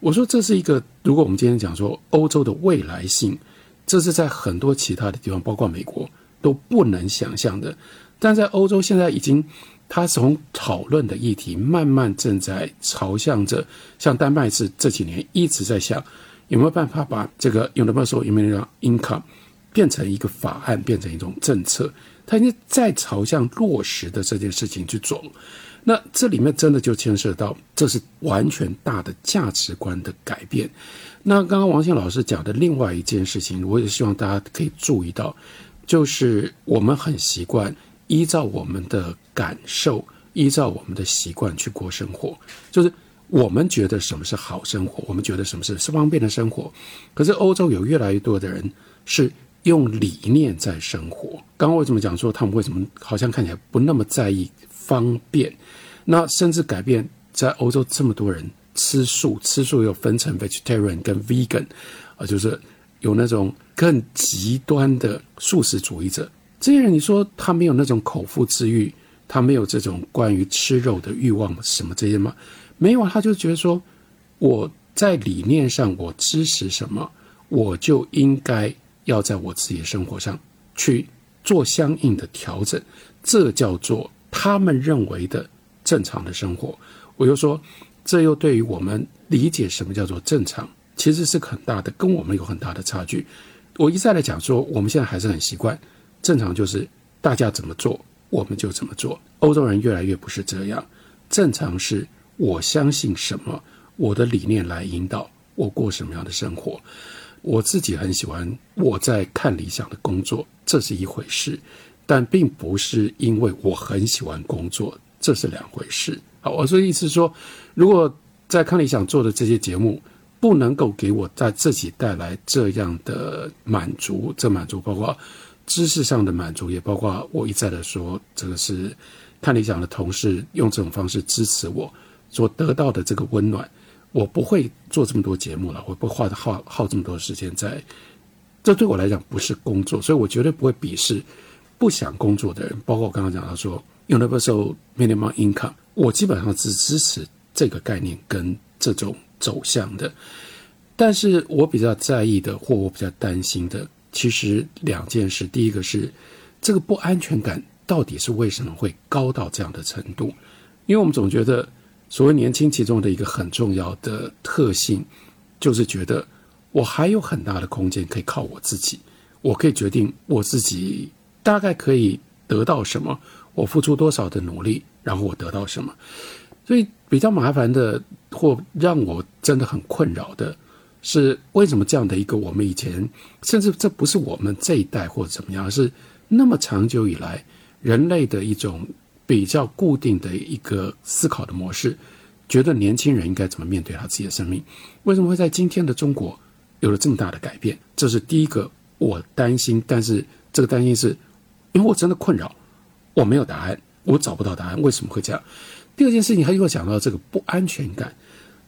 我说这是一个，如果我们今天讲说欧洲的未来性。这是在很多其他的地方，包括美国都不能想象的。但在欧洲，现在已经，他从讨论的议题慢慢正在朝向着，像丹麦是这几年一直在想，有没有办法把这个 universal minimum income 变成一个法案，变成一种政策。他已经在朝向落实的这件事情去做。那这里面真的就牵涉到，这是完全大的价值观的改变。那刚刚王信老师讲的另外一件事情，我也希望大家可以注意到，就是我们很习惯依照我们的感受，依照我们的习惯去过生活，就是我们觉得什么是好生活，我们觉得什么是是方便的生活。可是欧洲有越来越多的人是用理念在生活。刚刚为什么讲说他们为什么好像看起来不那么在意方便？那甚至改变在欧洲这么多人。吃素，吃素又分成 vegetarian 跟 vegan，啊，就是有那种更极端的素食主义者。这些人，你说他没有那种口腹之欲，他没有这种关于吃肉的欲望什么这些吗？没有啊，他就觉得说，我在理念上我支持什么，我就应该要在我自己的生活上去做相应的调整。这叫做他们认为的正常的生活。我又说。这又对于我们理解什么叫做正常，其实是很大的，跟我们有很大的差距。我一再的讲说，我们现在还是很习惯正常就是大家怎么做我们就怎么做。欧洲人越来越不是这样，正常是我相信什么，我的理念来引导我过什么样的生活。我自己很喜欢我在看理想的工作，这是一回事，但并不是因为我很喜欢工作，这是两回事。好，我说意思说，如果在看理想做的这些节目不能够给我在自己带来这样的满足，这满足包括知识上的满足，也包括我一再的说，这个是看理想的同事用这种方式支持我所得到的这个温暖。我不会做这么多节目了，我不会花耗耗这么多时间在，这对我来讲不是工作，所以我绝对不会鄙视不想工作的人。包括我刚刚讲到说，universal minimum income，我基本上只支持这个概念跟这种走向的。但是我比较在意的，或我比较担心的，其实两件事。第一个是这个不安全感到底是为什么会高到这样的程度？因为我们总觉得。所谓年轻，其中的一个很重要的特性，就是觉得我还有很大的空间可以靠我自己，我可以决定我自己大概可以得到什么，我付出多少的努力，然后我得到什么。所以比较麻烦的，或让我真的很困扰的是，为什么这样的一个我们以前，甚至这不是我们这一代或者怎么样，是那么长久以来人类的一种。比较固定的一个思考的模式，觉得年轻人应该怎么面对他自己的生命？为什么会在今天的中国有了这么大的改变？这是第一个我担心，但是这个担心是因为我真的困扰，我没有答案，我找不到答案，为什么会这样？第二件事情，他又讲到这个不安全感，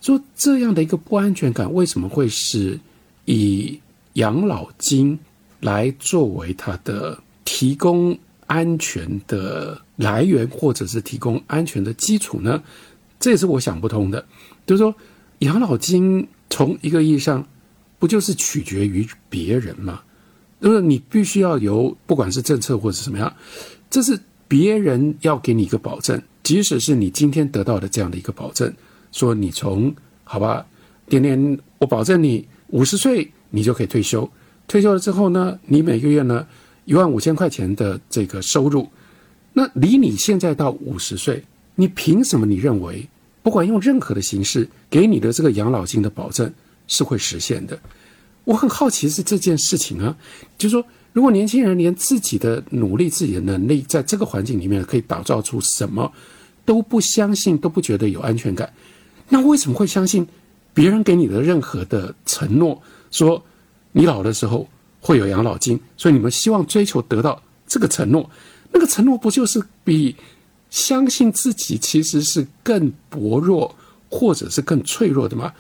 说这样的一个不安全感为什么会是以养老金来作为他的提供？安全的来源，或者是提供安全的基础呢？这也是我想不通的。就是说，养老金从一个意义上，不就是取决于别人吗？就是你必须要有，不管是政策或者什么样，这是别人要给你一个保证。即使是你今天得到的这样的一个保证，说你从好吧，点点，我保证你五十岁你就可以退休。退休了之后呢，你每个月呢？一万五千块钱的这个收入，那离你现在到五十岁，你凭什么？你认为不管用任何的形式给你的这个养老金的保证是会实现的？我很好奇是这件事情啊，就是说，如果年轻人连自己的努力、自己的能力，在这个环境里面可以打造出什么都不相信、都不觉得有安全感，那为什么会相信别人给你的任何的承诺？说你老的时候。会有养老金，所以你们希望追求得到这个承诺，那个承诺不就是比相信自己其实是更薄弱，或者是更脆弱的吗？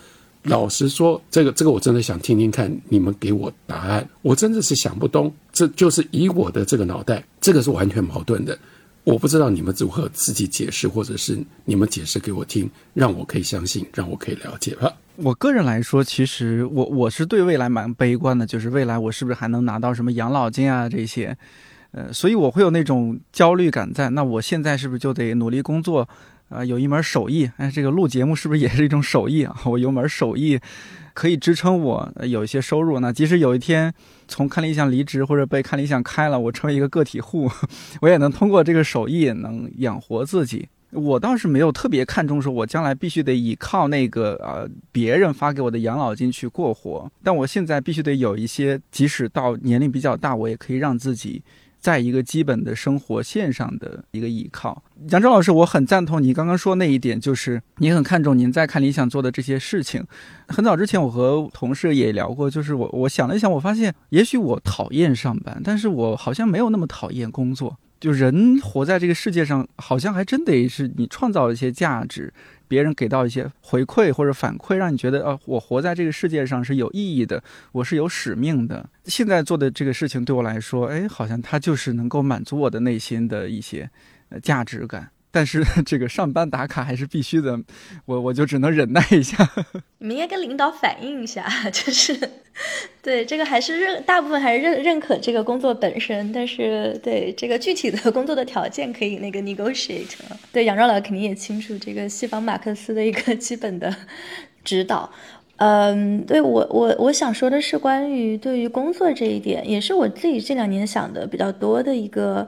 老实说，这个这个我真的想听听看你们给我答案，我真的是想不通。这就是以我的这个脑袋，这个是完全矛盾的。我不知道你们如何自己解释，或者是你们解释给我听，让我可以相信，让我可以了解了。我个人来说，其实我我是对未来蛮悲观的，就是未来我是不是还能拿到什么养老金啊这些，呃，所以我会有那种焦虑感在。那我现在是不是就得努力工作啊？有一门手艺，哎，这个录节目是不是也是一种手艺啊？我有门手艺可以支撑我有一些收入。那即使有一天从看理想离职或者被看理想开了，我成为一个个体户，我也能通过这个手艺能养活自己。我倒是没有特别看重，说我将来必须得依靠那个呃别人发给我的养老金去过活，但我现在必须得有一些，即使到年龄比较大，我也可以让自己在一个基本的生活线上的一个依靠。杨铮老师，我很赞同你刚刚说那一点，就是你很看重您在看理想做的这些事情。很早之前我和同事也聊过，就是我我想了一想，我发现也许我讨厌上班，但是我好像没有那么讨厌工作。就人活在这个世界上，好像还真得是你创造一些价值，别人给到一些回馈或者反馈，让你觉得，啊，我活在这个世界上是有意义的，我是有使命的。现在做的这个事情对我来说，哎，好像它就是能够满足我的内心的一些呃价值感。但是 这个上班打卡还是必须的，我我就只能忍耐一下。你们应该跟领导反映一下，就是对这个还是认大部分还是认认可这个工作本身，但是对这个具体的工作的条件可以那个 negotiate。对杨照老肯定也清楚这个西方马克思的一个基本的指导。嗯，对我我我想说的是关于对于工作这一点，也是我自己这两年想的比较多的一个。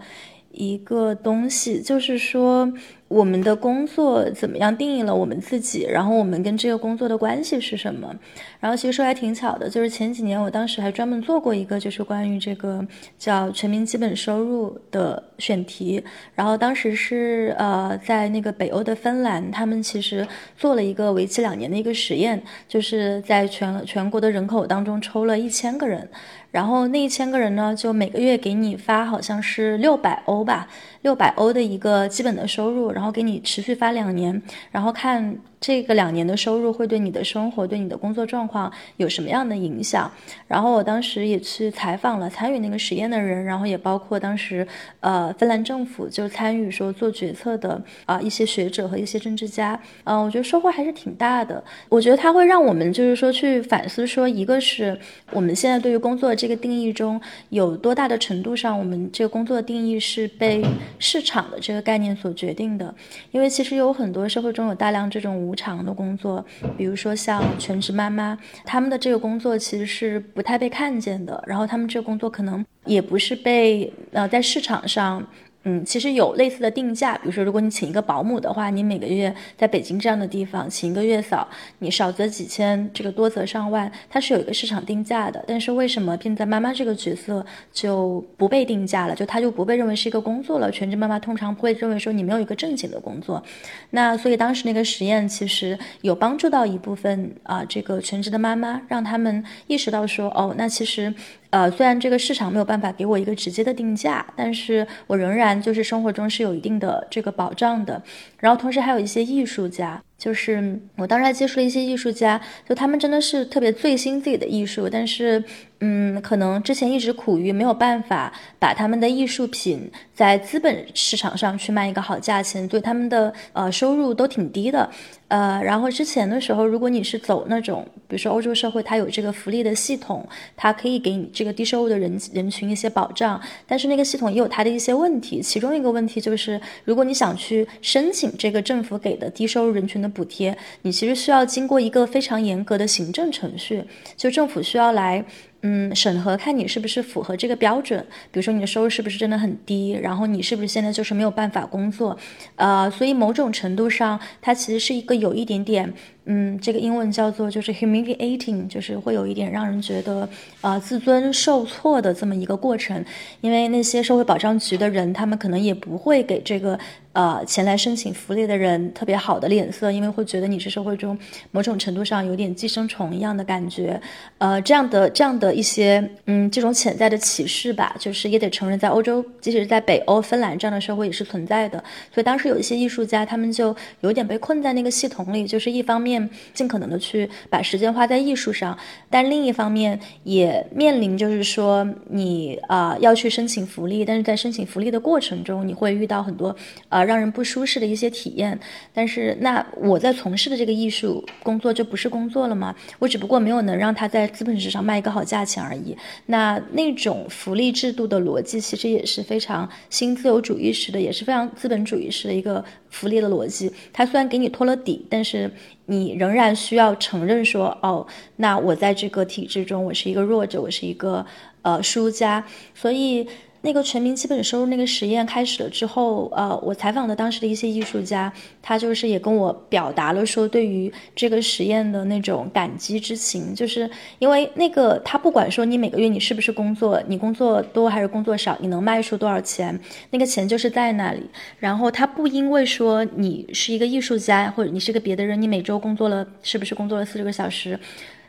一个东西，就是说。我们的工作怎么样定义了我们自己？然后我们跟这个工作的关系是什么？然后其实说还挺巧的，就是前几年我当时还专门做过一个，就是关于这个叫全民基本收入的选题。然后当时是呃在那个北欧的芬兰，他们其实做了一个为期两年的一个实验，就是在全全国的人口当中抽了一千个人，然后那一千个人呢，就每个月给你发好像是六百欧吧，六百欧的一个基本的收入。然后给你持续发两年，然后看。这个两年的收入会对你的生活、对你的工作状况有什么样的影响？然后我当时也去采访了参与那个实验的人，然后也包括当时呃芬兰政府就参与说做决策的啊一些学者和一些政治家。嗯，我觉得收获还是挺大的。我觉得它会让我们就是说去反思说，一个是我们现在对于工作这个定义中有多大的程度上，我们这个工作定义是被市场的这个概念所决定的。因为其实有很多社会中有大量这种无长的工作，比如说像全职妈妈，他们的这个工作其实是不太被看见的，然后他们这个工作可能也不是被呃在市场上。嗯，其实有类似的定价，比如说，如果你请一个保姆的话，你每个月在北京这样的地方请一个月嫂，你少则几千，这个多则上万，它是有一个市场定价的。但是为什么现在妈妈这个角色就不被定价了？就它就不被认为是一个工作了？全职妈妈通常会认为说你没有一个正经的工作。那所以当时那个实验其实有帮助到一部分啊，这个全职的妈妈，让他们意识到说，哦，那其实。呃，虽然这个市场没有办法给我一个直接的定价，但是我仍然就是生活中是有一定的这个保障的。然后同时还有一些艺术家，就是我当时还接触了一些艺术家，就他们真的是特别醉心自己的艺术，但是。嗯，可能之前一直苦于没有办法把他们的艺术品在资本市场上去卖一个好价钱，对他们的呃收入都挺低的。呃，然后之前的时候，如果你是走那种，比如说欧洲社会，它有这个福利的系统，它可以给你这个低收入的人人群一些保障，但是那个系统也有它的一些问题。其中一个问题就是，如果你想去申请这个政府给的低收入人群的补贴，你其实需要经过一个非常严格的行政程序，就政府需要来。嗯，审核看你是不是符合这个标准，比如说你的收入是不是真的很低，然后你是不是现在就是没有办法工作，呃，所以某种程度上，它其实是一个有一点点。嗯，这个英文叫做就是 humiliating，就是会有一点让人觉得呃自尊受挫的这么一个过程。因为那些社会保障局的人，他们可能也不会给这个呃前来申请福利的人特别好的脸色，因为会觉得你是社会中某种程度上有点寄生虫一样的感觉。呃，这样的这样的一些嗯这种潜在的歧视吧，就是也得承认，在欧洲，即使在北欧、芬兰这样的社会也是存在的。所以当时有一些艺术家，他们就有点被困在那个系统里，就是一方面。尽可能的去把时间花在艺术上，但另一方面也面临就是说你啊要去申请福利，但是在申请福利的过程中，你会遇到很多呃让人不舒适的一些体验。但是那我在从事的这个艺术工作就不是工作了吗？我只不过没有能让他在资本市场卖一个好价钱而已。那那种福利制度的逻辑其实也是非常新自由主义式的，也是非常资本主义式的一个福利的逻辑。它虽然给你托了底，但是。你仍然需要承认说，哦，那我在这个体制中，我是一个弱者，我是一个呃输家，所以。那个全民基本收入那个实验开始了之后，呃，我采访的当时的一些艺术家，他就是也跟我表达了说对于这个实验的那种感激之情，就是因为那个他不管说你每个月你是不是工作，你工作多还是工作少，你能卖出多少钱，那个钱就是在那里。然后他不因为说你是一个艺术家或者你是个别的人，你每周工作了是不是工作了四十个小时。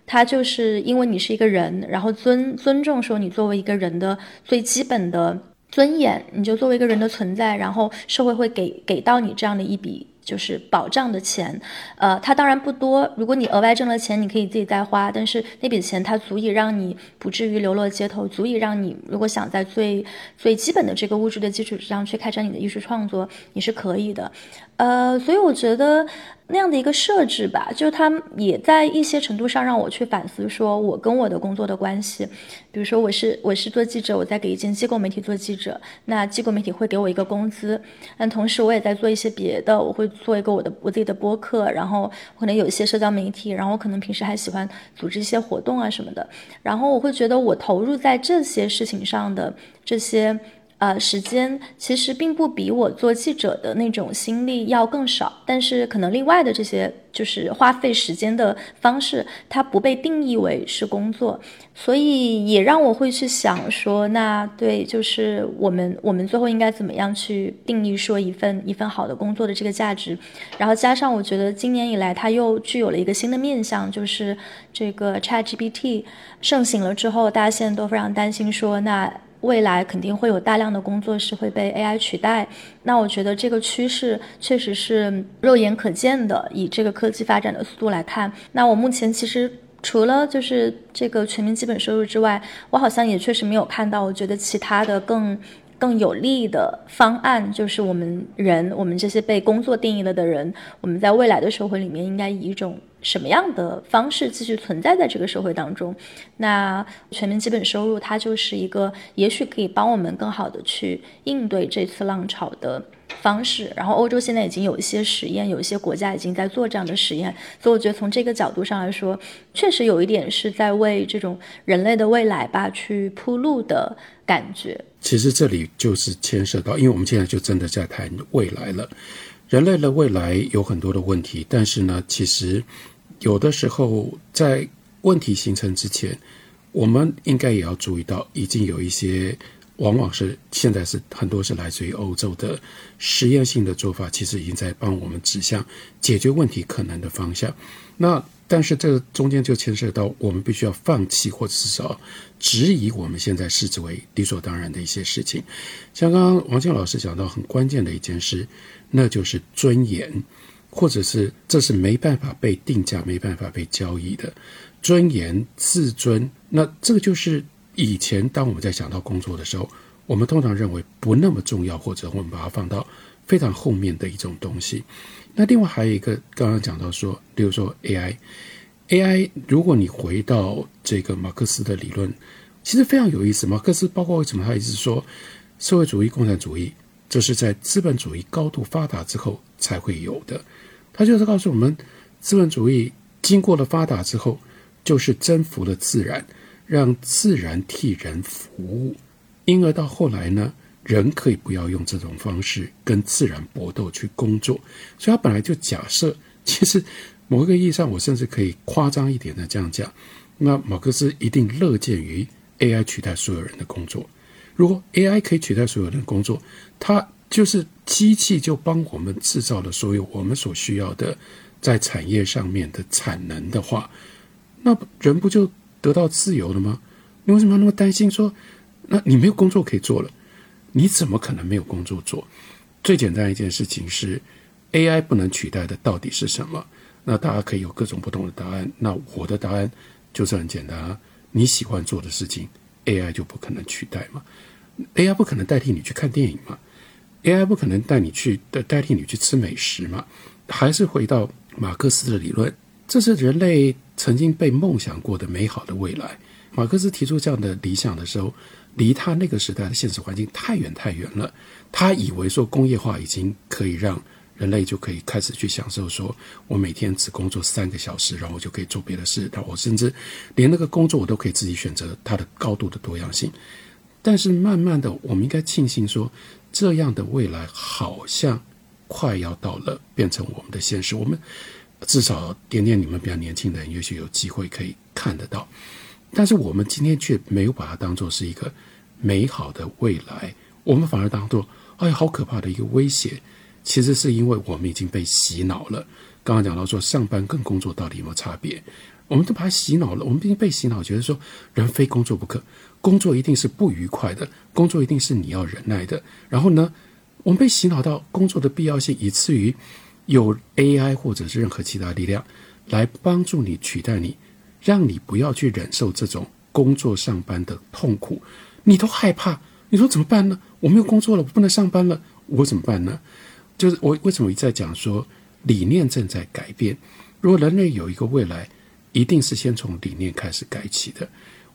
他就是因为你是一个人，然后尊尊重说你作为一个人的最基本的尊严，你就作为一个人的存在，然后社会会给给到你这样的一笔。就是保障的钱，呃，它当然不多。如果你额外挣了钱，你可以自己再花，但是那笔钱它足以让你不至于流落街头，足以让你如果想在最最基本的这个物质的基础之上去开展你的艺术创作，你是可以的。呃，所以我觉得。那样的一个设置吧，就是他也在一些程度上让我去反思，说我跟我的工作的关系。比如说，我是我是做记者，我在给一间机构媒体做记者，那机构媒体会给我一个工资，但同时我也在做一些别的，我会做一个我的我自己的播客，然后可能有一些社交媒体，然后我可能平时还喜欢组织一些活动啊什么的，然后我会觉得我投入在这些事情上的这些。呃，时间其实并不比我做记者的那种心力要更少，但是可能另外的这些就是花费时间的方式，它不被定义为是工作，所以也让我会去想说，那对，就是我们我们最后应该怎么样去定义说一份一份好的工作的这个价值，然后加上我觉得今年以来它又具有了一个新的面向，就是这个 ChatGPT 盛行了之后，大家现在都非常担心说那。未来肯定会有大量的工作是会被 AI 取代，那我觉得这个趋势确实是肉眼可见的。以这个科技发展的速度来看，那我目前其实除了就是这个全民基本收入之外，我好像也确实没有看到，我觉得其他的更。更有利的方案就是我们人，我们这些被工作定义了的人，我们在未来的社会里面应该以一种什么样的方式继续存在在这个社会当中？那全民基本收入它就是一个，也许可以帮我们更好的去应对这次浪潮的方式。然后欧洲现在已经有一些实验，有一些国家已经在做这样的实验，所以我觉得从这个角度上来说，确实有一点是在为这种人类的未来吧去铺路的感觉。其实这里就是牵涉到，因为我们现在就真的在谈未来了。人类的未来有很多的问题，但是呢，其实有的时候在问题形成之前，我们应该也要注意到，已经有一些往往是现在是很多是来自于欧洲的实验性的做法，其实已经在帮我们指向解决问题可能的方向。那但是这中间就牵涉到，我们必须要放弃或者是说质疑我们现在视之为理所当然的一些事情。像刚刚王静老师讲到很关键的一件事，那就是尊严，或者是这是没办法被定价、没办法被交易的尊严、自尊。那这个就是以前当我们在想到工作的时候，我们通常认为不那么重要，或者我们把它放到非常后面的一种东西。那另外还有一个，刚刚讲到说，比如说 AI，AI，如果你回到这个马克思的理论，其实非常有意思。马克思包括为什么他一直说，社会主义、共产主义，这是在资本主义高度发达之后才会有的。他就是告诉我们，资本主义经过了发达之后，就是征服了自然，让自然替人服务，因而到后来呢？人可以不要用这种方式跟自然搏斗去工作，所以他本来就假设，其实某一个意义上，我甚至可以夸张一点的这样讲，那马克思一定乐见于 AI 取代所有人的工作。如果 AI 可以取代所有人的工作，它就是机器就帮我们制造了所有我们所需要的在产业上面的产能的话，那人不就得到自由了吗？你为什么要那么担心说，那你没有工作可以做了？你怎么可能没有工作做？最简单一件事情是，AI 不能取代的到底是什么？那大家可以有各种不同的答案。那我的答案就是很简单啊，你喜欢做的事情，AI 就不可能取代嘛。AI 不可能代替你去看电影嘛？AI 不可能带你去代代替你去吃美食嘛？还是回到马克思的理论，这是人类曾经被梦想过的美好的未来。马克思提出这样的理想的时候。离他那个时代的现实环境太远太远了，他以为说工业化已经可以让人类就可以开始去享受，说我每天只工作三个小时，然后我就可以做别的事，那我甚至连那个工作我都可以自己选择它的高度的多样性。但是慢慢的，我们应该庆幸说，这样的未来好像快要到了，变成我们的现实。我们至少点点你们比较年轻的人，也许有机会可以看得到。但是我们今天却没有把它当做是一个美好的未来，我们反而当做哎，好可怕的一个威胁。其实是因为我们已经被洗脑了。刚刚讲到说，上班跟工作到底有没有差别？我们都把它洗脑了。我们已经被洗脑，觉得说人非工作不可，工作一定是不愉快的，工作一定是你要忍耐的。然后呢，我们被洗脑到工作的必要性，以至于有 AI 或者是任何其他力量来帮助你取代你，让你不要去忍受这种工作上班的痛苦，你都害怕。你说怎么办呢？我没有工作了，我不能上班了，我怎么办呢？就是我为什么一再讲说理念正在改变？如果人类有一个未来，一定是先从理念开始改起的。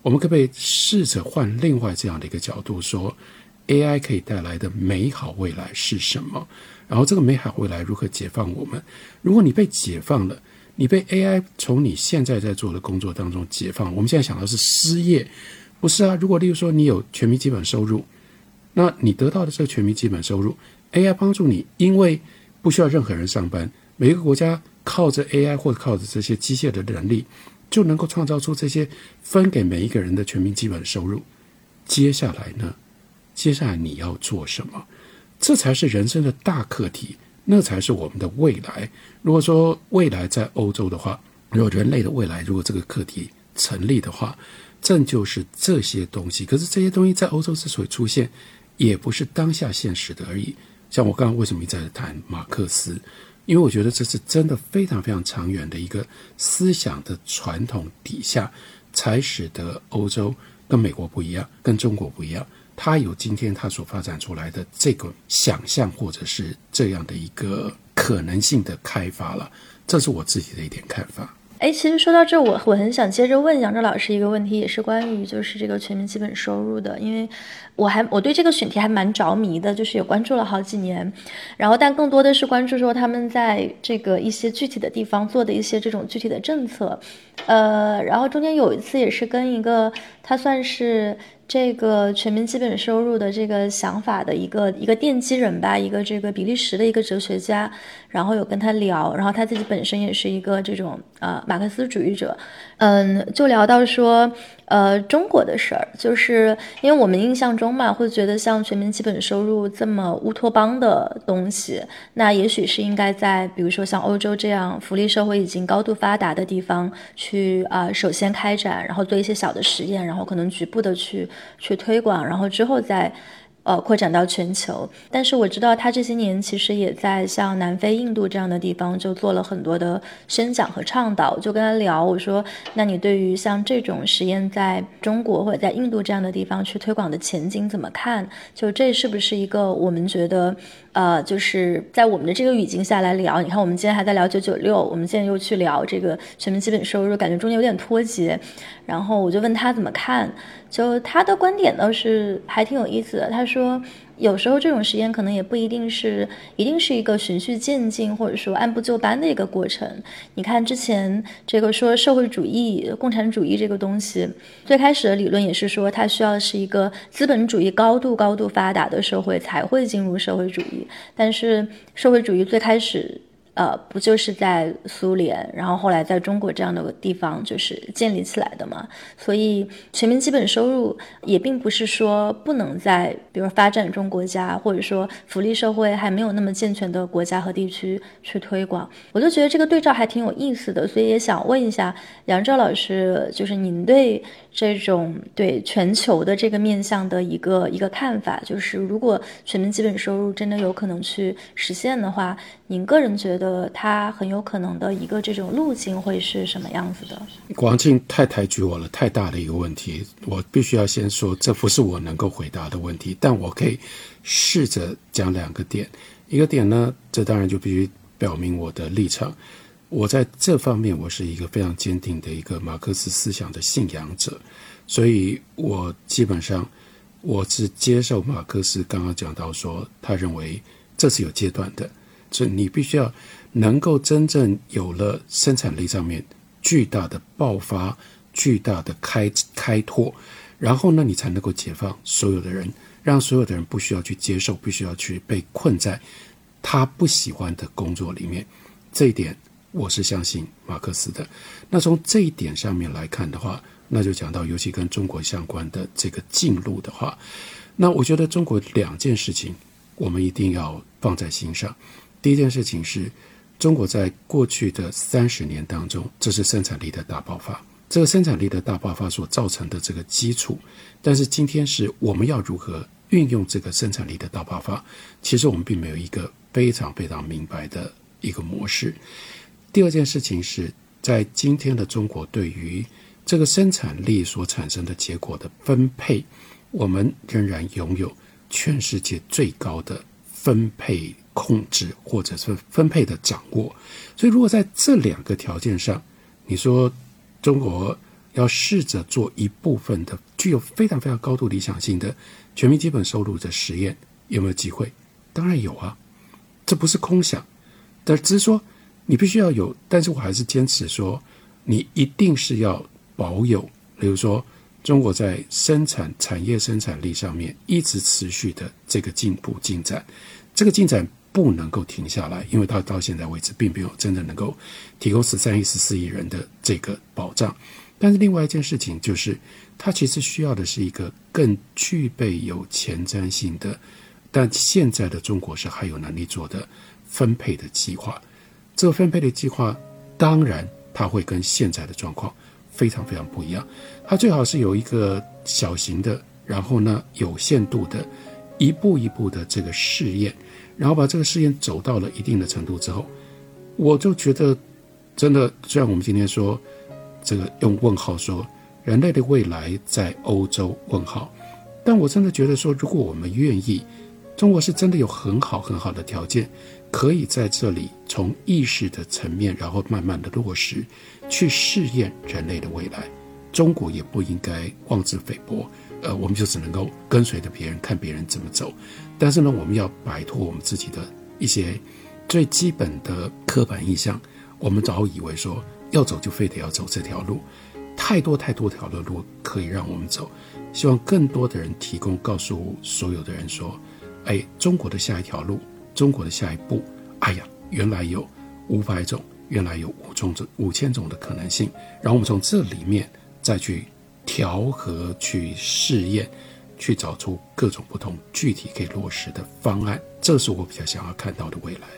我们可不可以试着换另外这样的一个角度说，AI 可以带来的美好未来是什么？然后这个美好未来如何解放我们？如果你被解放了，你被 AI 从你现在在做的工作当中解放，我们现在想到是失业，不是啊？如果例如说你有全民基本收入，那你得到的这个全民基本收入，AI 帮助你，因为不需要任何人上班，每一个国家靠着 AI 或者靠着这些机械的能力，就能够创造出这些分给每一个人的全民基本收入。接下来呢？接下来你要做什么？这才是人生的大课题，那才是我们的未来。如果说未来在欧洲的话，如果人类的未来如果这个课题成立的话，正就是这些东西。可是这些东西在欧洲之所以出现，也不是当下现实的而已。像我刚刚为什么一再谈马克思？因为我觉得这是真的非常非常长远的一个思想的传统底下，才使得欧洲跟美国不一样，跟中国不一样。他有今天他所发展出来的这个想象，或者是这样的一个可能性的开发了，这是我自己的一点看法。哎，其实说到这，我我很想接着问杨哲老师一个问题，也是关于就是这个全民基本收入的，因为我还我对这个选题还蛮着迷的，就是也关注了好几年，然后但更多的是关注说他们在这个一些具体的地方做的一些这种具体的政策，呃，然后中间有一次也是跟一个他算是。这个全民基本收入的这个想法的一个一个奠基人吧，一个这个比利时的一个哲学家，然后有跟他聊，然后他自己本身也是一个这种呃马克思主义者，嗯，就聊到说。呃，中国的事儿，就是因为我们印象中嘛，会觉得像全民基本收入这么乌托邦的东西，那也许是应该在比如说像欧洲这样福利社会已经高度发达的地方去啊，首先开展，然后做一些小的实验，然后可能局部的去去推广，然后之后再。呃，扩展到全球，但是我知道他这些年其实也在像南非、印度这样的地方就做了很多的宣讲和倡导。就跟他聊，我说：“那你对于像这种实验在中国或者在印度这样的地方去推广的前景怎么看？就这是不是一个我们觉得？”呃，就是在我们的这个语境下来聊，你看我们今天还在聊九九六，我们现在又去聊这个全民基本收入，感觉中间有点脱节。然后我就问他怎么看，就他的观点倒是还挺有意思的。他说。有时候这种实验可能也不一定是一定是一个循序渐进，或者说按部就班的一个过程。你看之前这个说社会主义、共产主义这个东西，最开始的理论也是说它需要是一个资本主义高度高度发达的社会才会进入社会主义，但是社会主义最开始。呃，不就是在苏联，然后后来在中国这样的地方就是建立起来的嘛？所以全民基本收入也并不是说不能在，比如发展中国家或者说福利社会还没有那么健全的国家和地区去推广。我就觉得这个对照还挺有意思的，所以也想问一下杨照老师，就是您对这种对全球的这个面向的一个一个看法，就是如果全民基本收入真的有可能去实现的话，您个人觉得？它很有可能的一个这种路径会是什么样子的？广庆太抬举我了，太大的一个问题，我必须要先说，这不是我能够回答的问题，但我可以试着讲两个点。一个点呢，这当然就必须表明我的立场。我在这方面，我是一个非常坚定的一个马克思思想的信仰者，所以我基本上我是接受马克思刚刚讲到说，他认为这是有阶段的。是你必须要能够真正有了生产力上面巨大的爆发、巨大的开开拓，然后呢，你才能够解放所有的人，让所有的人不需要去接受，必须要去被困在他不喜欢的工作里面。这一点我是相信马克思的。那从这一点上面来看的话，那就讲到尤其跟中国相关的这个进路的话，那我觉得中国两件事情我们一定要放在心上。第一件事情是，中国在过去的三十年当中，这是生产力的大爆发。这个生产力的大爆发所造成的这个基础，但是今天是我们要如何运用这个生产力的大爆发？其实我们并没有一个非常非常明白的一个模式。第二件事情是在今天的中国，对于这个生产力所产生的结果的分配，我们仍然拥有全世界最高的分配控制，或者是分配的掌握。所以，如果在这两个条件上，你说中国要试着做一部分的具有非常非常高度理想性的全民基本收入的实验，有没有机会？当然有啊，这不是空想，但只是说你必须要有。但是我还是坚持说，你一定是要。保有，比如说中国在生产产业生产力上面一直持续的这个进步进展，这个进展不能够停下来，因为它到现在为止并没有真的能够提供十三亿、十四亿人的这个保障。但是另外一件事情就是，它其实需要的是一个更具备有前瞻性的，但现在的中国是还有能力做的分配的计划。这个分配的计划，当然它会跟现在的状况。非常非常不一样，它最好是有一个小型的，然后呢有限度的，一步一步的这个试验，然后把这个试验走到了一定的程度之后，我就觉得真的，虽然我们今天说这个用问号说人类的未来在欧洲问号，但我真的觉得说，如果我们愿意，中国是真的有很好很好的条件。可以在这里从意识的层面，然后慢慢的落实，去试验人类的未来。中国也不应该妄自菲薄，呃，我们就只能够跟随着别人，看别人怎么走。但是呢，我们要摆脱我们自己的一些最基本的刻板印象。我们早以为说要走就非得要走这条路，太多太多条的路可以让我们走。希望更多的人提供，告诉所有的人说，哎，中国的下一条路。中国的下一步，哎呀，原来有五百种，原来有五种种五千种的可能性。然后我们从这里面再去调和、去试验，去找出各种不同具体可以落实的方案。这是我比较想要看到的未来。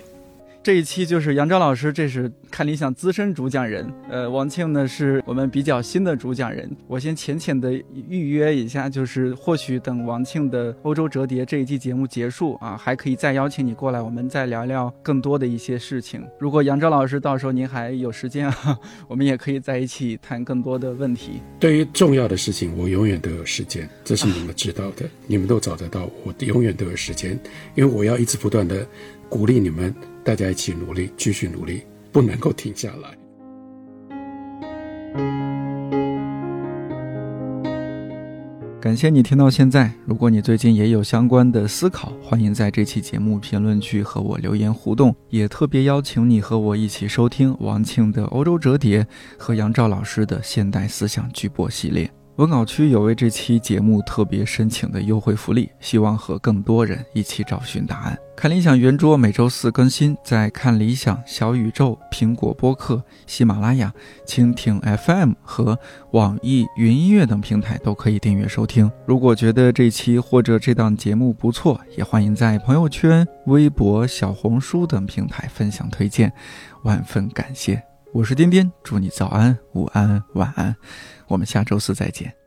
这一期就是杨钊老师，这是看理想资深主讲人。呃，王庆呢是我们比较新的主讲人。我先浅浅的预约一下，就是或许等王庆的欧洲折叠这一季节目结束啊，还可以再邀请你过来，我们再聊聊更多的一些事情。如果杨钊老师到时候您还有时间啊，我们也可以在一起谈更多的问题。对于重要的事情，我永远都有时间，这是你们知道的，你们都找得到，我永远都有时间，因为我要一直不断的鼓励你们。大家一起努力，继续努力，不能够停下来。感谢你听到现在。如果你最近也有相关的思考，欢迎在这期节目评论区和我留言互动。也特别邀请你和我一起收听王庆的《欧洲折叠》和杨照老师的《现代思想巨播》系列。文稿区有为这期节目特别申请的优惠福利，希望和更多人一起找寻答案。看理想圆桌每周四更新，在看理想、小宇宙、苹果播客、喜马拉雅、蜻蜓 FM 和网易云音乐等平台都可以订阅收听。如果觉得这期或者这档节目不错，也欢迎在朋友圈、微博、小红书等平台分享推荐，万分感谢。我是颠颠，祝你早安、午安、晚安。我们下周四再见。